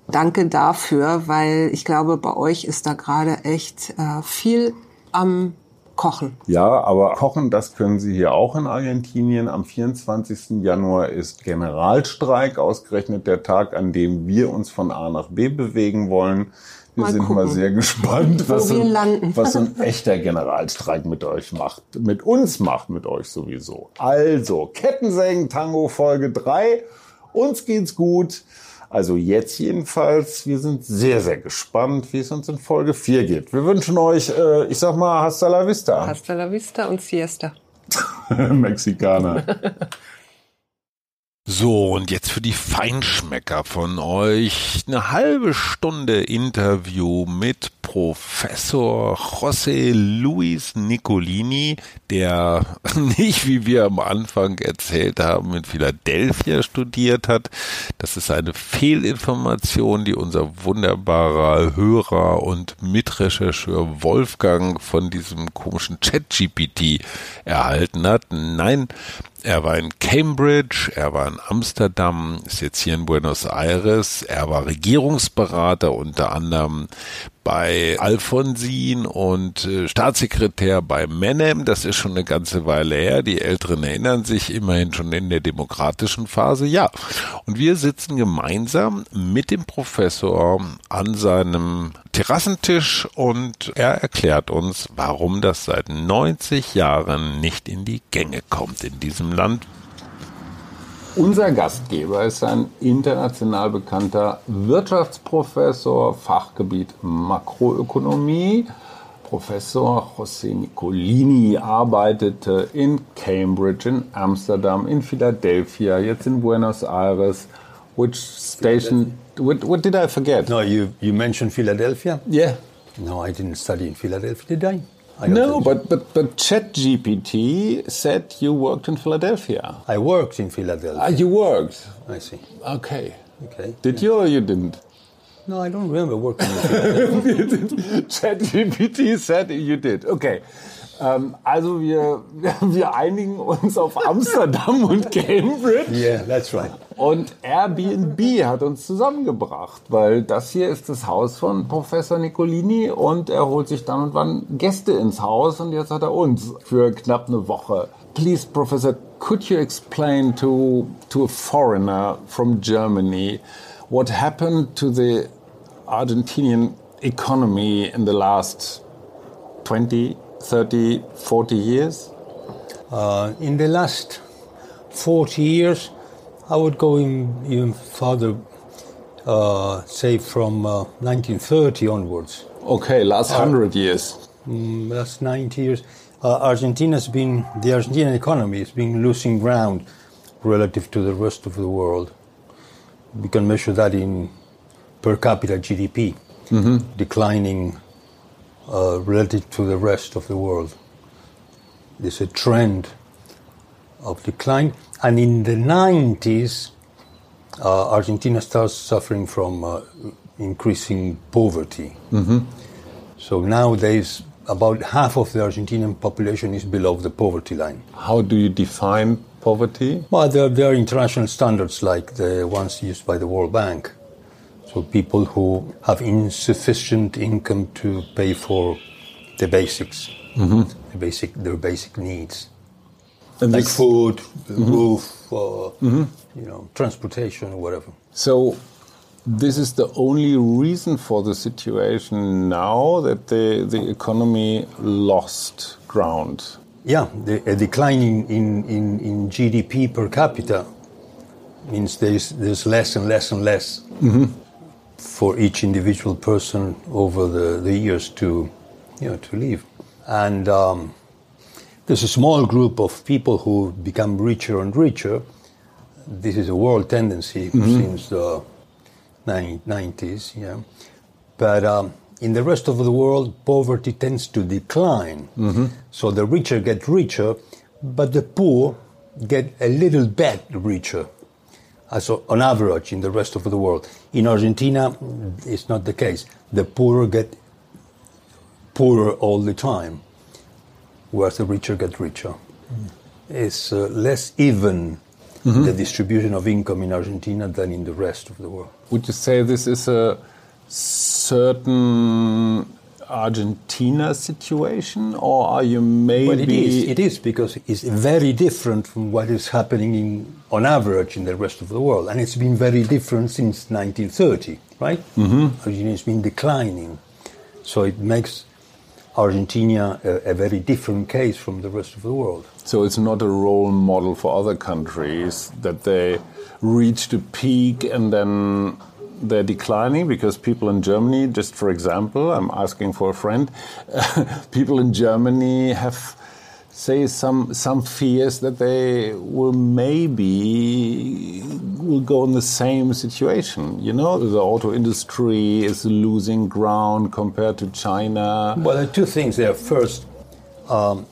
Danke dafür, weil ich glaube, bei euch ist da gerade echt äh, viel am Kochen. Ja, aber kochen, das können Sie hier auch in Argentinien. Am 24. Januar ist Generalstreik, ausgerechnet der Tag, an dem wir uns von A nach B bewegen wollen. Wir Mal sind gucken, mal sehr gespannt, was, so, landen. was so ein echter Generalstreik mit euch macht. Mit uns macht, mit euch sowieso. Also, Kettensägen Tango Folge 3. Uns geht's gut. Also jetzt jedenfalls, wir sind sehr, sehr gespannt, wie es uns in Folge 4 geht. Wir wünschen euch, äh, ich sag mal, hasta la vista. Hasta la vista und siesta. Mexikaner. So, und jetzt für die Feinschmecker von euch eine halbe Stunde Interview mit Professor José Luis Nicolini, der nicht, wie wir am Anfang erzählt haben, in Philadelphia studiert hat. Das ist eine Fehlinformation, die unser wunderbarer Hörer und Mitrechercheur Wolfgang von diesem komischen Chat-GPT erhalten hat. Nein, er war in Cambridge, er war in Amsterdam, ist jetzt hier in Buenos Aires, er war Regierungsberater unter anderem bei Alfonsin und äh, Staatssekretär bei Menem. Das ist schon eine ganze Weile her. Die Älteren erinnern sich immerhin schon in der demokratischen Phase. Ja. Und wir sitzen gemeinsam mit dem Professor an seinem Terrassentisch und er erklärt uns, warum das seit 90 Jahren nicht in die Gänge kommt in diesem Land. Unser Gastgeber ist ein international bekannter Wirtschaftsprofessor, Fachgebiet Makroökonomie. Professor José Nicolini arbeitete in Cambridge, in Amsterdam, in Philadelphia, jetzt in Buenos Aires. Which station? What, what did I forget? No, you, you mentioned Philadelphia? Yeah. No, I didn't study in Philadelphia, did I? I No, but, but, but ChatGPT said you worked in Philadelphia. I worked in Philadelphia. Ah, you worked. I see. Okay. Okay. Did you or you didn't? No, I don't remember working in Philadelphia. ChatGPT said you did. Okay. Ähm, also wir, wir einigen uns auf Amsterdam und Cambridge. yeah, that's right. Und Airbnb hat uns zusammengebracht, weil das hier ist das Haus von Professor Nicolini und er holt sich dann und wann Gäste ins Haus und jetzt hat er uns für knapp eine Woche. Please, Professor, could you explain to, to a foreigner from Germany what happened to the Argentinian economy in the last 20, 30, 40 years? Uh, in the last 40 years, I would go in, even further, uh, say from uh, 1930 onwards. Okay, last hundred years. Mm, last 90 years, uh, Argentina's been, the Argentinian economy has been losing ground relative to the rest of the world. We can measure that in per capita GDP, declining uh, relative to the rest of the world. There's a trend of decline. And in the 90s, uh, Argentina starts suffering from uh, increasing poverty. So nowadays, about half of the Argentinian population is below the poverty line. How do you define poverty? Well, there, there are international standards like the ones used by the World Bank. So people who have insufficient income to pay for the basics, mm-hmm. the basic, their basic needs, And like food, mm-hmm. roof, uh, mm-hmm. you know, transportation, or whatever. So, this is the only reason for the situation now that the, the economy lost ground. Yeah, the, a decline in, in, in, in GDP per capita means there's, there's less and less and less for each individual person over the, the years to, you know, to live. And um, there's a small group of people who become richer and richer. This is a world tendency since the 90s, yeah. But um, in the rest of the world, poverty tends to decline. So the richer get richer, but the poor get a little bit richer. As on average in the rest of the world. In Argentina, it's not the case. The poorer get poorer all the time, whereas the richer get richer. It's uh, less even the distribution of income in Argentina than in the rest of the world. Would you say this is a certain Argentina situation, or are you maybe? Well, it is. It is because it's very different from what is happening in, on average in the rest of the world, and it's been very different since 1930. Right? Mm-hmm. Argentina has been declining, so it makes Argentina a, a very different case from the rest of the world. So it's not a role model for other countries that they reached a peak and then they're declining because people in Germany, just for example, I'm asking for a friend, people in Germany have say some some fears that they will maybe will go in the same situation. You know, the auto industry is losing ground compared to China. Well, there are two things there. First, um,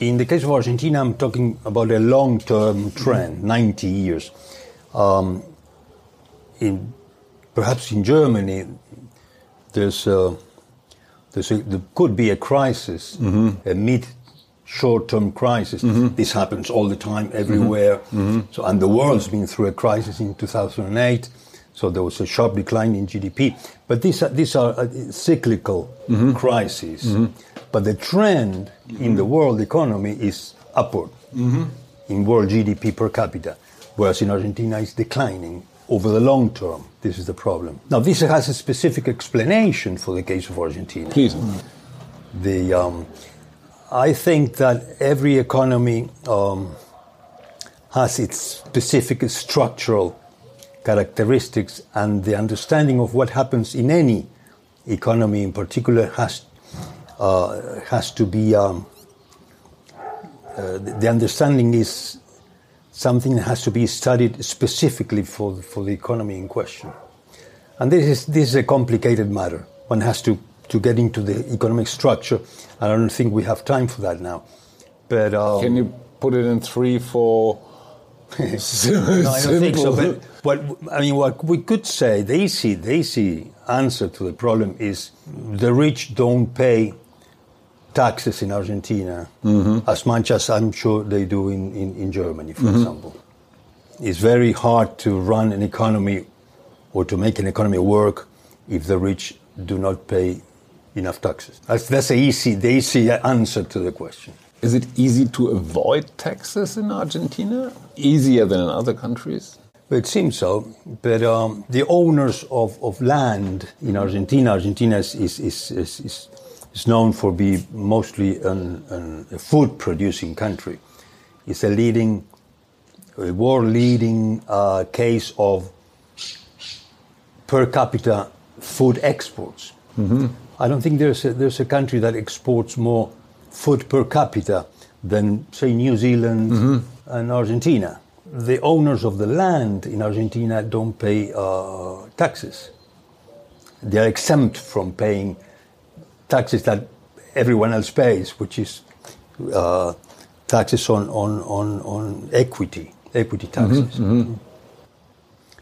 in the case of Argentina, I'm talking about a long-term trend, 90 years. Um, in perhaps in Germany, there's, a, there's a, there could be a crisis, mm-hmm. a mid short-term crisis. Mm-hmm. This happens all the time, everywhere. Mm-hmm. So, and the world's been through a crisis in 2008. So there was a sharp decline in GDP. But these are, these are uh, cyclical crises. But the trend in the world economy is upward in world GDP per capita, whereas in Argentina it's declining over the long term. This is the problem. Now, this has a specific explanation for the case of Argentina. Please. The, um, I think that every economy um, has its specific structural characteristics, and the understanding of what happens in any economy in particular has, uh, has to be, um, uh, the the understanding is something that has to be studied specifically for, for the economy in question. And this is, this is a complicated matter. One has to, to get into the economic structure, and I don't think we have time for that now. But um, Can you put it in three, four? no, I don't think so. But what I mean, what we could say, the easy, the easy answer to the problem is the rich don't pay taxes in Argentina as much as I'm sure they do in, in, in Germany, for example. It's very hard to run an economy or to make an economy work if the rich do not pay enough taxes. That's, that's the easy, the easy answer to the question. Is it easy to avoid taxes in Argentina? Easier than in other countries? It seems so, but um, the owners of, of land in Argentina, Argentina is, is, is, is, is, known for being mostly an, an, a food producing country. It's a leading, a world leading uh, case of per capita food exports. I don't think there's a, there's a country that exports more food per capita than, say, New Zealand and Argentina. The owners of the land in Argentina don't pay uh, taxes. They are exempt from paying taxes that everyone else pays, which is uh, taxes on, on, on, on equity, equity taxes.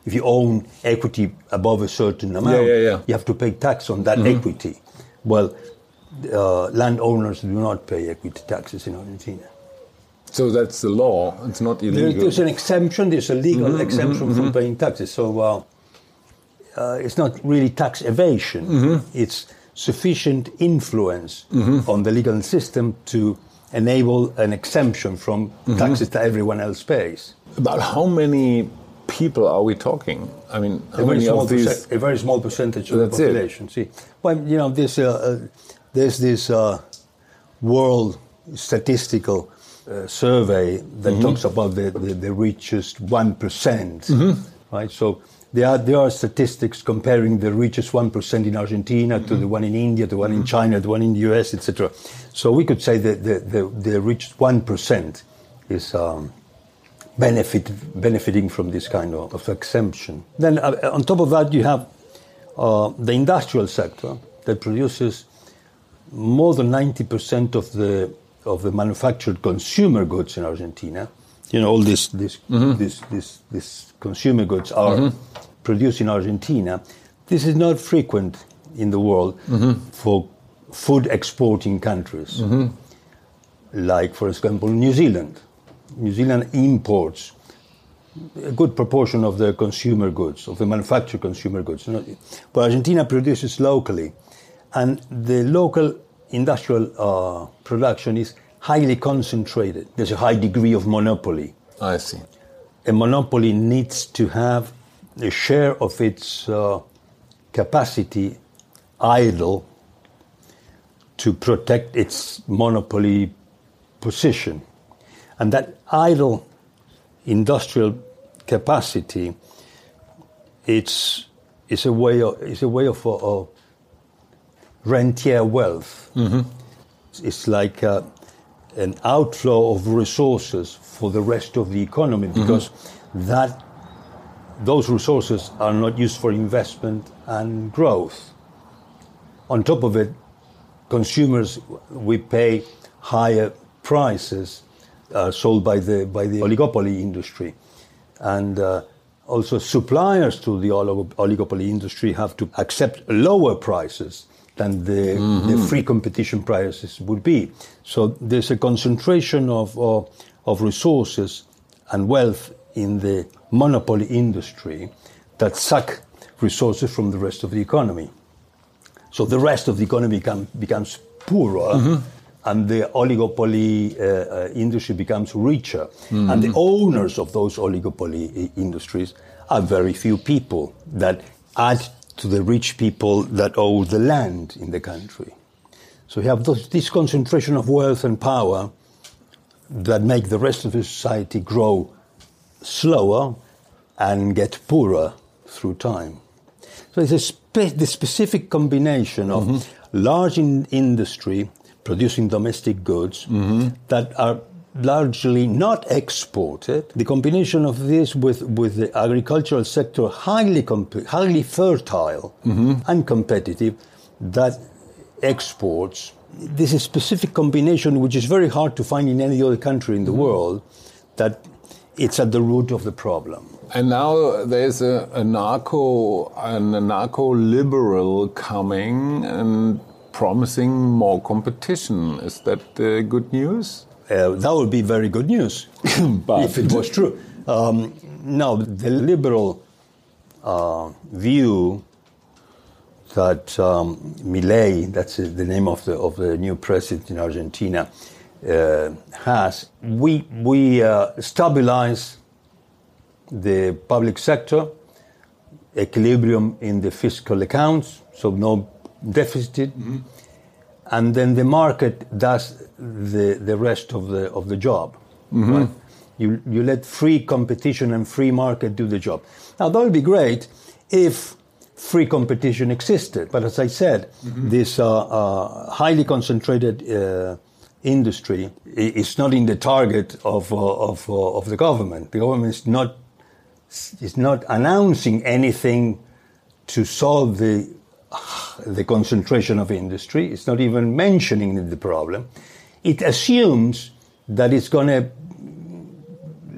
If you own equity above a certain amount, yeah, yeah. yeah. you have to pay tax on that equity. Well, uh, landowners do not pay equity taxes in Argentina. So that's the law. It's not There- illegal. there's an exemption, there's a legal exemption from paying taxes. So uh, uh, it's not really tax evasion, it's sufficient influence on the legal system to enable an exemption from taxes that everyone else pays. About how many people are we talking? I mean, how a very many small of these? percent- a very small percentage of the it. population. See, well, you know, there's uh, uh, there's this uh, world statistical uh, survey that Mm-hmm. talks about the, the, the richest one Mm-hmm. right? So there are there are statistics comparing the richest one percent in Argentina to Mm-hmm. the one in India, the one in China, the one in the US, etc. So we could say that the the, the richest one percent is. Um, benefit, benefiting from this kind of, of exemption. Then, uh, on top of that, you have uh, the industrial sector that produces more than 90% of the of the manufactured consumer goods in Argentina. You know, all this this mm-hmm. this, this this consumer goods are mm-hmm. produced in Argentina. This is not frequent in the world mm-hmm. for food exporting countries, like, for example, New Zealand. New Zealand imports a good proportion of the consumer goods, of the manufactured consumer goods. But Argentina produces locally, and the local industrial uh, production is highly concentrated. There's a high degree of monopoly. I see. A monopoly needs to have a share of its uh, capacity idle to protect its monopoly position. And that idle industrial capacity, it's, it's a way of, it's a way of, of rentier wealth. It's like uh, an outflow of resources for the rest of the economy because that those resources are not used for investment and growth. On top of it, consumers we pay higher prices uh, sold by the by the oligopoly industry, and uh, also suppliers to the oligopoly industry have to accept lower prices than the, the free competition prices would be. So there's a concentration of, of, of resources and wealth in the monopoly industry that suck resources from the rest of the economy. So the rest of the economy become, becomes poorer, and the oligopoly uh, uh, industry becomes richer. And the owners of those oligopoly i- industries are very few people that add to the rich people that own the land in the country. So you have those, this concentration of wealth and power that make the rest of the society grow slower and get poorer through time. So it's a spe- the specific combination of mm-hmm. large in- industry producing domestic goods mm-hmm. that are largely not exported. The combination of this with, with the agricultural sector highly, comp- highly fertile and competitive that exports. This is a specific combination which is very hard to find in any other country in the world that it's at the root of the problem. And now there's a, a narco, an, anarcho liberal coming and promising more competition. Is that uh, good news? Uh, that would be very good news. But- if it was true. Um, no, the liberal uh, view that um, Milei, that's the name of the of the new president in Argentina, uh, has, we we uh, stabilize the public sector, equilibrium in the fiscal accounts, so no deficit, and then the market does the, the rest of the of the job. Right? You you let free competition and free market do the job. Now that would be great if free competition existed, but as I said, this uh, uh, highly concentrated uh, industry is not in the target of uh, of uh, of the government. The government is not is not announcing anything to solve the the concentration of industry. It's not even mentioning the problem. It assumes that it's going to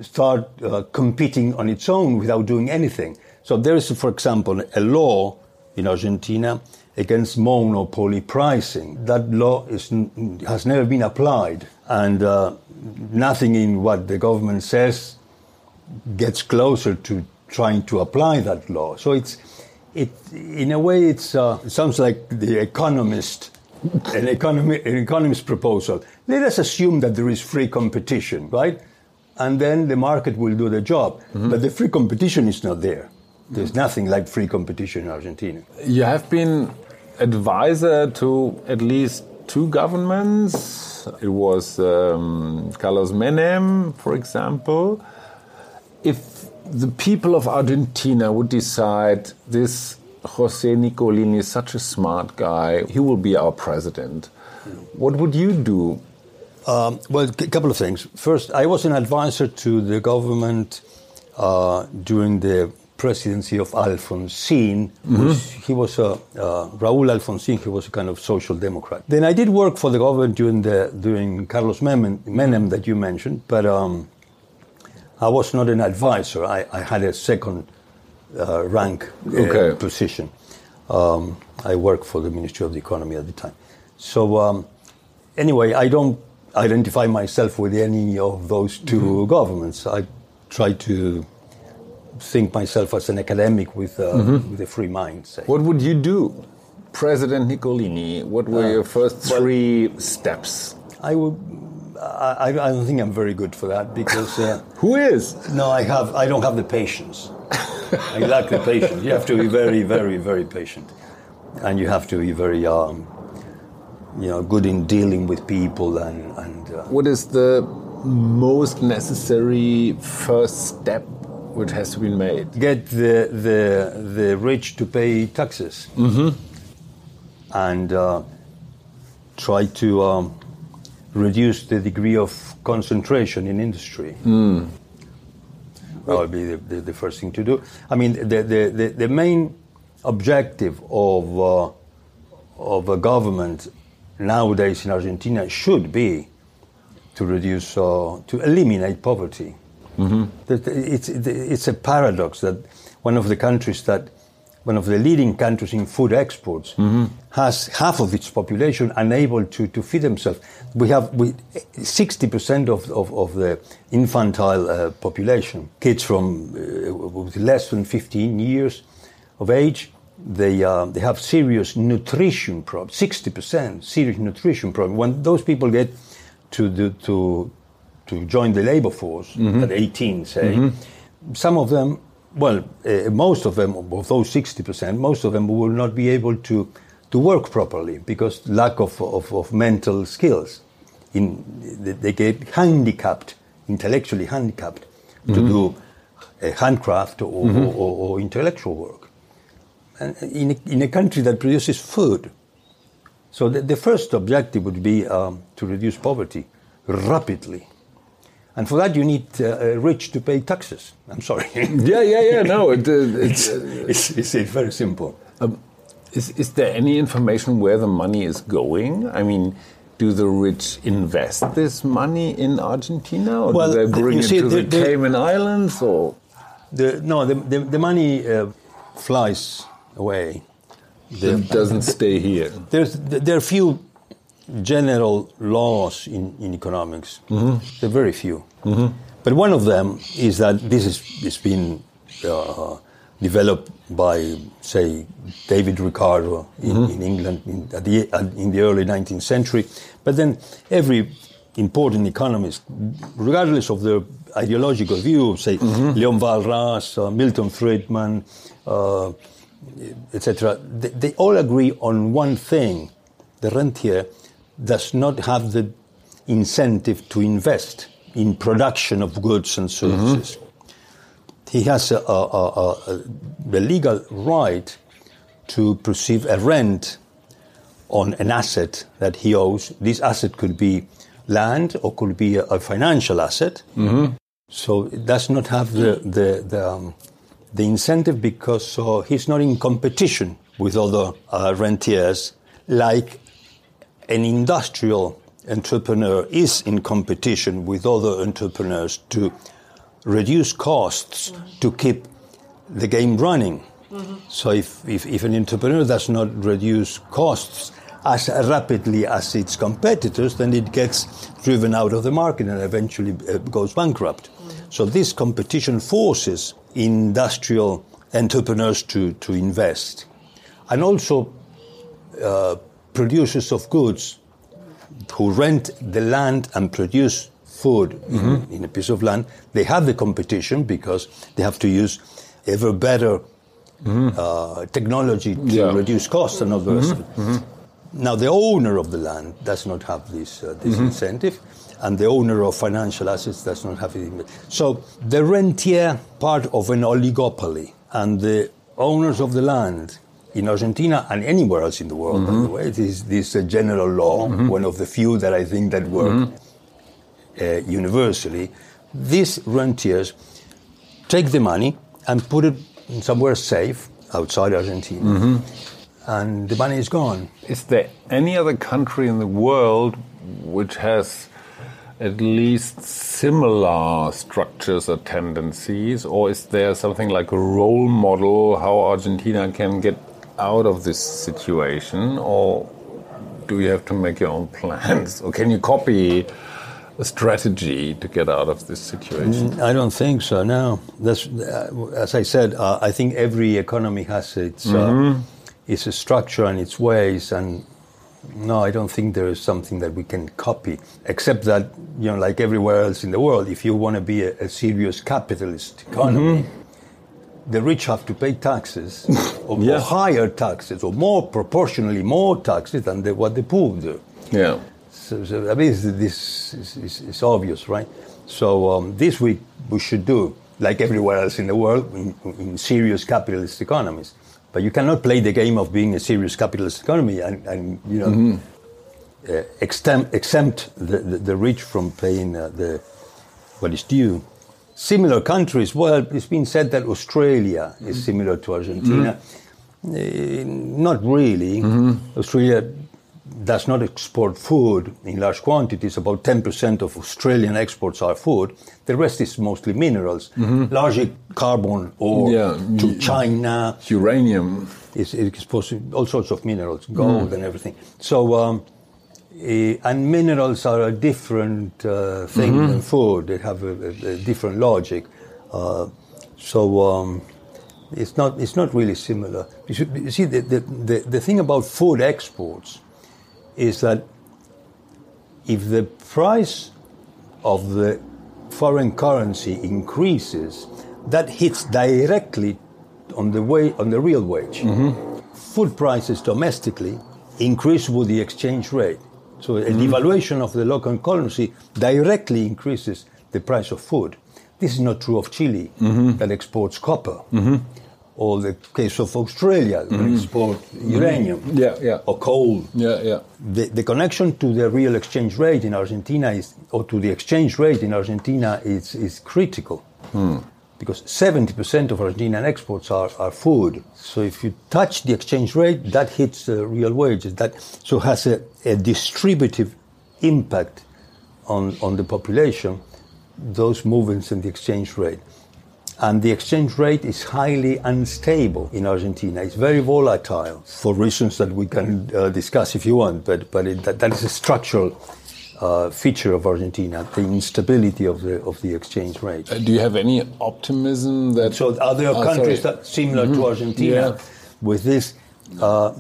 start uh, competing on its own without doing anything. So there is, for example, a law in Argentina against monopoly pricing. That law is, has never been applied, and uh, nothing in what the government says gets closer to trying to apply that law. So it's, it, in a way, it's, uh, it sounds like the economist, an, economy, an economist proposal. Let us assume that there is free competition, right? And then the market will do the job. But the free competition is not there. There's nothing like free competition in Argentina. You have been advisor to at least two governments. It was um, Carlos Menem, for example. If the people of Argentina would decide this Jose Nicolini is such a smart guy, he will be our president, what would you do? Um, well, a couple of things. First, I was an advisor to the government uh, during the presidency of Alfonsín. which He was a uh, Raúl Alfonsín. He was a kind of social democrat. Then I did work for the government during the during Carlos Menem, Menem that you mentioned, but um, I was not an advisor. I, I had a second uh, rank uh, Okay. position. Um, I worked for the Ministry of the Economy at the time. So um, anyway, I don't identify myself with any of those 2 governments. I try to think myself as an academic with, uh, with a free mind. Say. What would you do? President Nicolini, what were your first three steps? I would. I, I don't think I'm very good for that because uh, Who is? no, I have. I don't have the patience. I lack the patience. You have to be very, very, very patient, and you have to be very, um, you know, good in dealing with people and and. Uh, What is the most necessary first step which has to be made? get the the the rich to pay taxes and uh, try to um, reduce the degree of concentration in industry. That would be the, the, the first thing to do. I mean, the, the, the, the main objective of, uh, of a government nowadays in Argentina should be to reduce, uh, to eliminate poverty. That- It's, it's a paradox that one of the countries that, one of the leading countries in food exports, has half of its population unable to, to feed themselves. We have we, 60% of, of, of the infantile uh, population, kids from uh, with less than 15 years of age, they, uh, they have serious nutrition problems, 60% serious nutrition problems. When those people get to, the, to, to join the labor force at 18, say, some of them, well, uh, most of them, of those 60%, most of them will not be able to, to work properly because lack of, of, of mental skills. In, they- get handicapped, intellectually handicapped, to do uh, handcraft or, or, or intellectual work. And in a, in a country that produces food, so the, the first objective would be um, to reduce poverty rapidly. And for that, you need uh, rich to pay taxes. I'm sorry. Yeah, yeah, yeah. No, it, uh, it's. it's, it's, it's very simple. Is, is there any information where the money is going? I mean, do the rich invest this money in Argentina, or Well, do they the- bring it see, to the, the- the- Cayman Islands? Or The, no, the, the, the money uh, flies away. it doesn't stay here? There's, there are few general laws in, in economics. There are very few. But one of them is that this is, has been uh, developed by, say, David Ricardo in, in England in, the, in the early 19th century. But then every important economist, regardless of their ideological view, say Leon Walras, uh, Milton Friedman, uh, etc., they, they all agree on one thing. The rentier does not have the incentive to invest in production of goods and services. He has a, a, a, the legal right to perceive a rent on an asset that he owes. This asset could be land or could be a, financial asset. So it does not have the the the, um, the incentive because uh, he's not in competition with other uh, rentiers like an industrial entrepreneur is in competition with other entrepreneurs to reduce costs to keep the game running. So if, if, if an entrepreneur does not reduce costs as rapidly as its competitors, then it gets driven out of the market and eventually uh, goes bankrupt. So this competition forces industrial entrepreneurs to, to invest. And also uh, producers of goods who rent the land and produce food in, mm-hmm. in a piece of land, they have the competition because they have to use ever better mm-hmm. uh, technology to Yeah. reduce costs and all the rest. Now, the owner of the land does not have this, uh, this mm-hmm. incentive, and the owner of financial assets does not have it. So, the rentier part of an oligopoly, and the owners of the land in Argentina and anywhere else in the world, by the way, it is this uh, general law, one of the few that I think that work uh, universally. These rentiers take the money and put it somewhere safe outside Argentina, and the money is gone. Is there any other country in the world which has at least similar structures or tendencies, or is there something like a role model how Argentina can get out of this situation, or do you have to make your own plans, or can you copy a strategy to get out of this situation? I don't think so. No, that's uh, as I said. Uh, I think every economy has its uh, its structure and its ways, and no, I don't think there is something that we can copy. Except that you know, like everywhere else in the world, if you want to be a, a serious capitalist economy. The rich have to pay taxes, or, Yeah. or higher taxes, or more proportionally more taxes than the, what the poor do. Yeah. So, so I mean, this, is, obvious, right? So um, this we, we should do, like everywhere else in the world, in, in serious capitalist economies. But you cannot play the game of being a serious capitalist economy and, and you know, uh, extem- exempt the, the, the rich from paying uh, the what is due. Similar countries, well, it's been said that Australia is mm-hmm. similar to Argentina. Uh, not really. Mm-hmm. Australia does not export food in large quantities. About 10% of Australian exports are food. The rest is mostly minerals, largely carbon ore Yeah. to China. Uranium. It's, it's all sorts of minerals, gold mm. and everything. So, um, and minerals are a different uh, thing than food. They have a, a- different logic. Uh, so um, it's not it's not really similar. You, should, you see, the, the, the, the thing about food exports is that if the price of the foreign currency increases, that hits directly on the way on the real wage. Food prices domestically increase with the exchange rate. So a devaluation mm-hmm. of the local currency directly increases the price of food. This is not true of Chile, mm-hmm. that exports copper, mm-hmm. or the case of Australia, that export uranium, Yeah, yeah. or coal. Yeah, yeah. The, the connection to the real exchange rate in Argentina is, or to the exchange rate in Argentina is, is critical. Hmm. Because 70% of Argentinian exports are, are food. So if you touch the exchange rate, that hits the real wages. That so has a, a distributive impact on, on the population, those movements in the exchange rate. And the exchange rate is highly unstable in Argentina. It's very volatile for reasons that we can uh, discuss if you want, but, but it, that, that is a structural uh, feature of Argentina, the instability of the, of the exchange rate. Uh, Do you have any optimism that So are there Oh, countries sorry. that similar to Argentina Yeah. with this? Uh,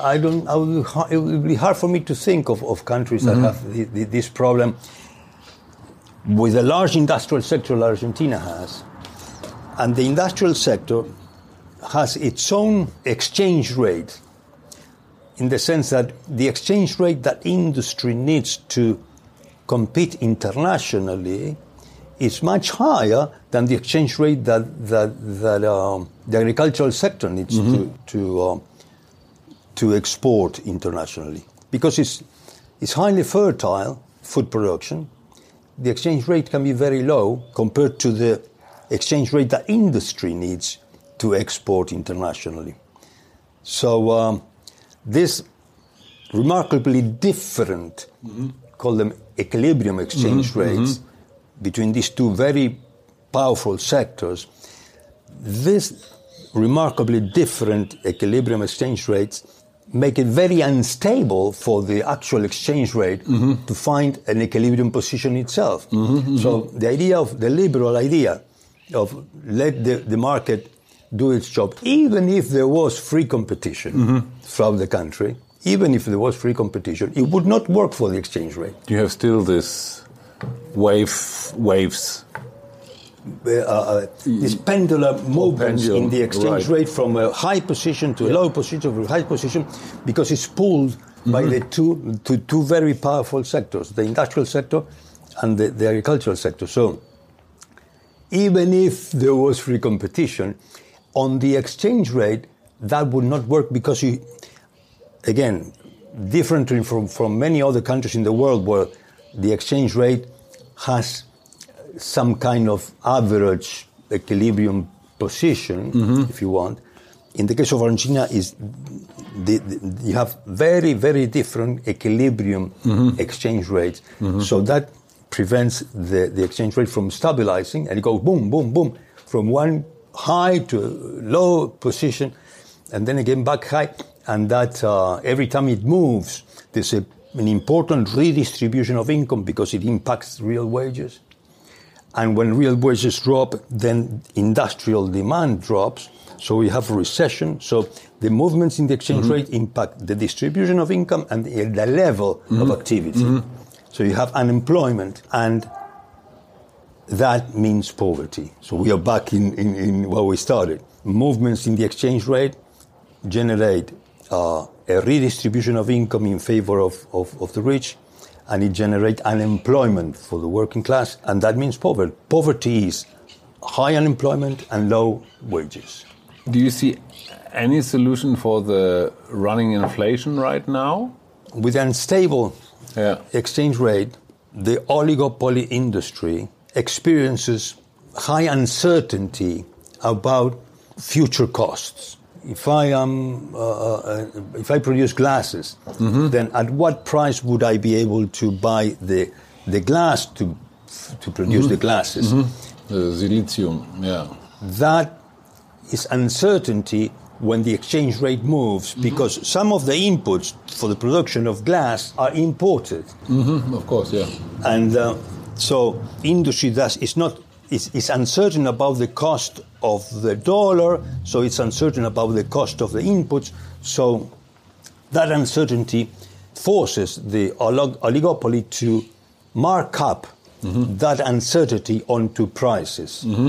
I don't. I would, it would be hard for me to think of, of countries that have the, the, this problem with the large industrial sector Argentina has, and the industrial sector has its own exchange rate in the sense that the exchange rate that industry needs to compete internationally is much higher than the exchange rate that that that um, the agricultural sector needs to to um, to export internationally because it's it's highly fertile food production. The exchange rate can be very low compared to the exchange rate that industry needs to export internationally. So um, this remarkably different, call them equilibrium exchange mm-hmm. rates mm-hmm. between these two very powerful sectors. This remarkably different equilibrium exchange rates make it very unstable for the actual exchange rate mm-hmm. to find an equilibrium position itself. So the idea of the liberal idea of let the, the market do its job, even if there was free competition throughout the country, even if there was free competition, it would not work for the exchange rate. you have still this wave waves? uh, uh, these pendular movements pendulum, in the exchange right. rate from a high position to a low position to a high position because it's pulled by the two, two very powerful sectors, the industrial sector and the, the agricultural sector. So even if there was free competition, on the exchange rate, that would not work because you, again, differently from, from many other countries in the world where the exchange rate has some kind of average equilibrium position, mm-hmm. if you want. In the case of Argentina, is the, the, you have very, very different equilibrium mm-hmm. exchange rates. Mm-hmm. So that prevents the, the exchange rate from stabilizing and it goes boom, boom, boom, from one high to low position and then again back high. And that uh, every time it moves, there's a, an important redistribution of income because it impacts real wages. And when real wages drop, then industrial demand drops. So we have a recession. So the movements in the exchange mm-hmm. rate impact the distribution of income and the, the level of mm-hmm. activity. Mm-hmm. So you have unemployment and that means poverty. So we are back in, in, in where we started. Movements in the exchange rate generate uh, a redistribution of income in favor of, of, of the rich, and it generates unemployment for the working class, and that means poverty. Poverty is high unemployment and low wages. Do you see any solution for the running inflation right now? With an unstable Yeah. exchange rate, the oligopoly industry experiences high uncertainty about future costs. If I am, uh, uh, if I produce glasses, then at what price would I be able to buy the the glass to to produce the glasses? Uh, Silizium, yeah. that is uncertainty when the exchange rate moves because some of the inputs for the production of glass are imported hmm of course, yeah. and uh, so industry thus is not is, is uncertain about the cost of the dollar so it's uncertain about the cost of the inputs so that uncertainty forces the olig- oligopoly to mark up mm-hmm. that uncertainty onto prices. Mm-hmm.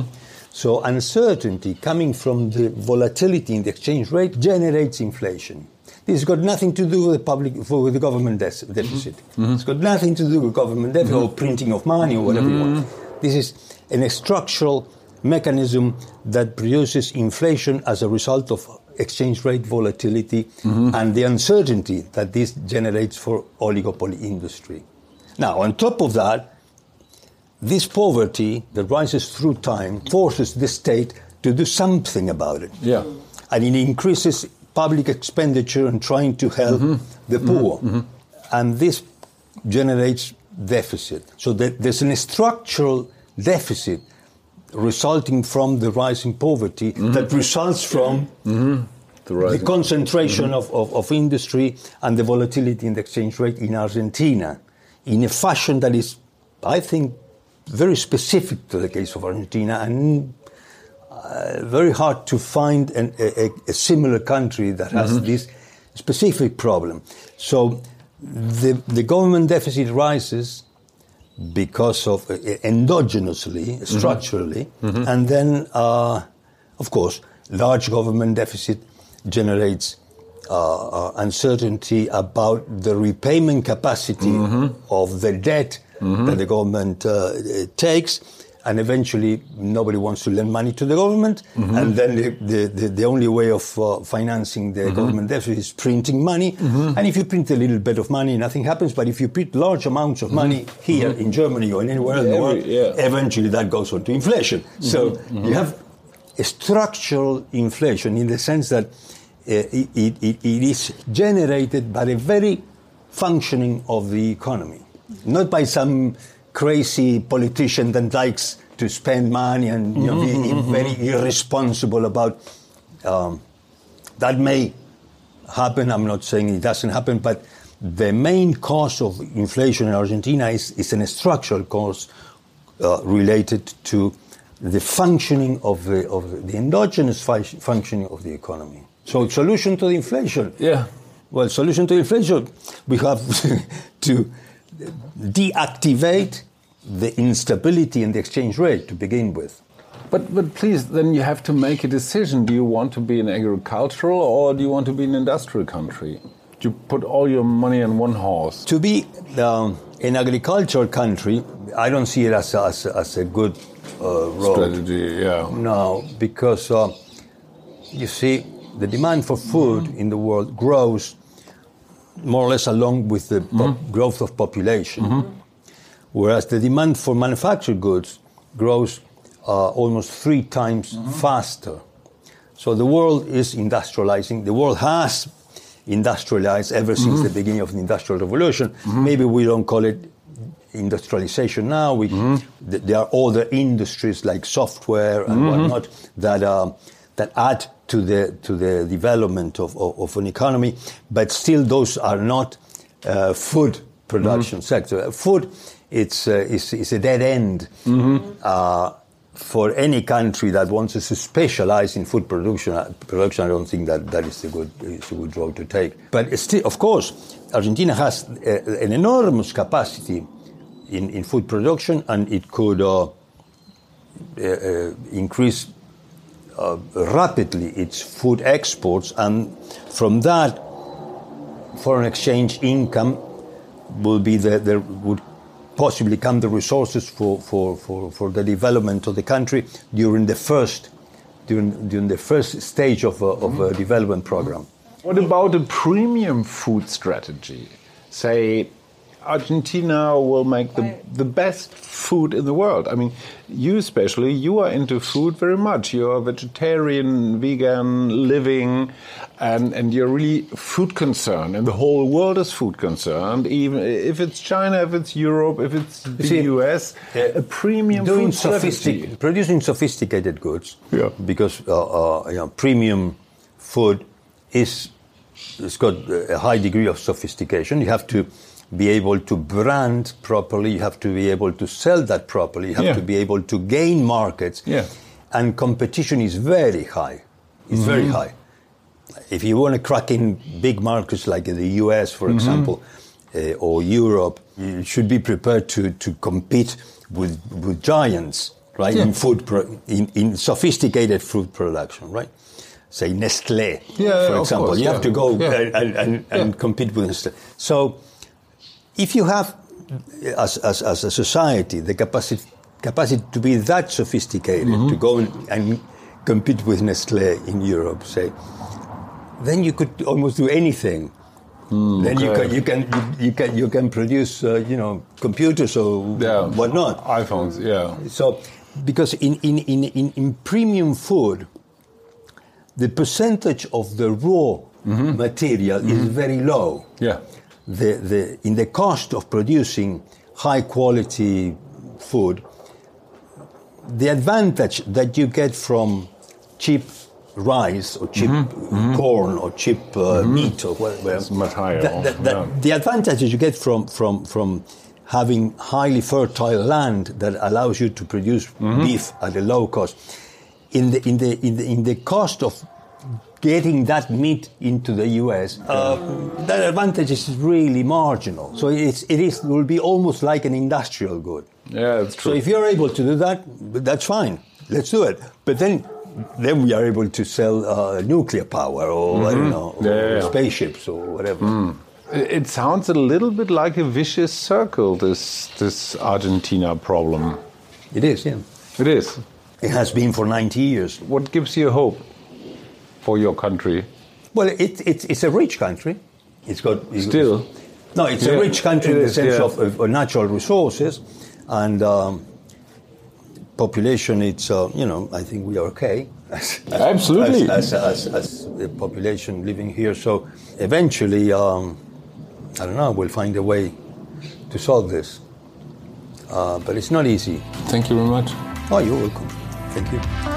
So uncertainty coming from the volatility in the exchange rate generates inflation. This has got nothing to do with the public, with the government dec- deficit. Mm-hmm. It's got nothing to do with government deficit or mm-hmm. printing of money or whatever you want. Mm-hmm. This is an structural mechanism that produces inflation as a result of exchange rate volatility and the uncertainty that this generates for oligopoly industry. Now, on top of that, this poverty that rises through time forces the state to do something about it. Yeah. And it increases public expenditure and trying to help mm-hmm. the mm-hmm. poor. Mm-hmm. And this generates deficit. So there's a structural deficit resulting from the rising poverty that results from The the rising- concentration of, of, of industry and the volatility in the exchange rate in Argentina in a fashion that is, I think, very specific to the case of Argentina and uh, very hard to find an, a, a- similar country that has this specific problem. So the, the government deficit rises because of uh, endogenously, structurally, and then, uh, of course, large government deficit generates uh, uh, uncertainty about the repayment capacity of the debt that the government uh, takes. And eventually, nobody wants to lend money to the government. Mm-hmm. And then the, the, the, the only way of uh, financing the mm-hmm. government deficit is printing money. Mm-hmm. And if you print a little bit of money, nothing happens. But if you print large amounts of money here in Germany or anywhere in the world, yeah. eventually that goes on to inflation. So you have a structural inflation in the sense that uh, it, it, it it is generated by a very functioning of the economy, not by some crazy politician that likes to spend money and you know, be very irresponsible about. Um, that may happen. I'm not saying it doesn't happen, but the main cause of inflation in Argentina is, is a structural cause uh, related to the functioning of the, of the endogenous fu- functioning of the economy. So, solution to the inflation. Yeah. Well, solution to inflation, we have to deactivate the instability in the exchange rate to begin with. But, but please, then you have to make a decision. Do you want to be an agricultural or do you want to be an industrial country? Do you put all your money on one horse? To be um, an agricultural country, I don't see it as a, as as a good uh, road. Strategy, yeah. No, because uh, you see, the demand for food in the world grows more or less along with the pop- growth of population, whereas the demand for manufactured goods grows uh, almost three times faster. So the world is industrializing. The world has industrialized ever since the beginning of the Industrial Revolution. Maybe we don't call it industrialization now. We, th- there are other industries like software and whatnot that uh, that add to the to the development of, of, of an economy, but still those are not uh, food production sector. Food, it's uh, is is a dead end. Uh, for any country that wants to specialize in food production, uh, production, I don't think that that is a good is a good road to take. But still, of course, Argentina has uh, an enormous capacity in, in food production, and it could uh, uh, uh, increase uh, rapidly its food exports, and from that, foreign exchange income will be the, the would possibly come the resources for, for, for, for the development of the country during the first during, during the first stage of a, of a development program. What about a premium food strategy? Say, Argentina will make the, the best food in the world. I mean, you especially, you are into food very much. You're vegetarian, vegan, living, and, and you're really food concerned. And the whole world is food concerned, even if it's China, if it's Europe, if it's the see, US, a premium doing food strategy. sophistic, producing sophisticated goods. Yeah. Because uh, uh, you know, premium food is it's got a high degree of sophistication. You have to be able to brand properly. You have to be able to sell that properly. You have Yeah. to be able to gain markets. Yeah. And competition is very high. It's very Mm-hmm. high. If you want to crack in big markets like in the US, for Mm-hmm. example, uh, or Europe, you should be prepared to, to compete with, with giants, right? In food, pro- in, in sophisticated food production, right? Say Nestle, Yeah, for example. course, you yeah. have to go Yeah. and, and, and, Yeah. compete with Nestle. So, if you have, as, as, as a society, the capacity, capacity to be that sophisticated, Mm-hmm. to go and, and compete with Nestle in Europe, say, then you could almost do anything. then you can you can you, you can you can produce uh, you know computers or Yeah. whatnot. iPhones, yeah. So, because in, in, in, in, in premium food, the percentage of the raw material is very low. Yeah. The, the, in the cost of producing high quality food, the advantage that you get from cheap rice or cheap corn or cheap uh, meat or whatever It's much higher that- also, that- that- yeah. the advantages you get from, from, from having highly fertile land that allows you to produce Mm-hmm. beef at a low cost, in the, in, the, in, the, in the cost of getting that meat into the US, uh, that advantage is really marginal. So it's, it is, will be almost like an industrial good. Yeah, it's true. So if you're able to do that, that's fine. Let's do it. But then, then we are able to sell uh, nuclear power or I don't know, Mm-hmm. Yeah, yeah, yeah. spaceships or whatever. It it sounds a little bit like a vicious circle, this, this Argentina problem. It is, yeah. It is. It has been for 90 years. What gives you hope for your country? Well, it, it's it's a rich country. It's got it's- Still? No, it's Yeah, a rich country in the sense yeah. of, of, natural resources, and um, population. It's uh, you know I think we are okay. as- as- Absolutely. As, as, as, as the population living here. So eventually, um, I don't know. We'll find a way to solve this, uh, but it's not easy. Thank you very much. Oh, you're welcome. Thank you.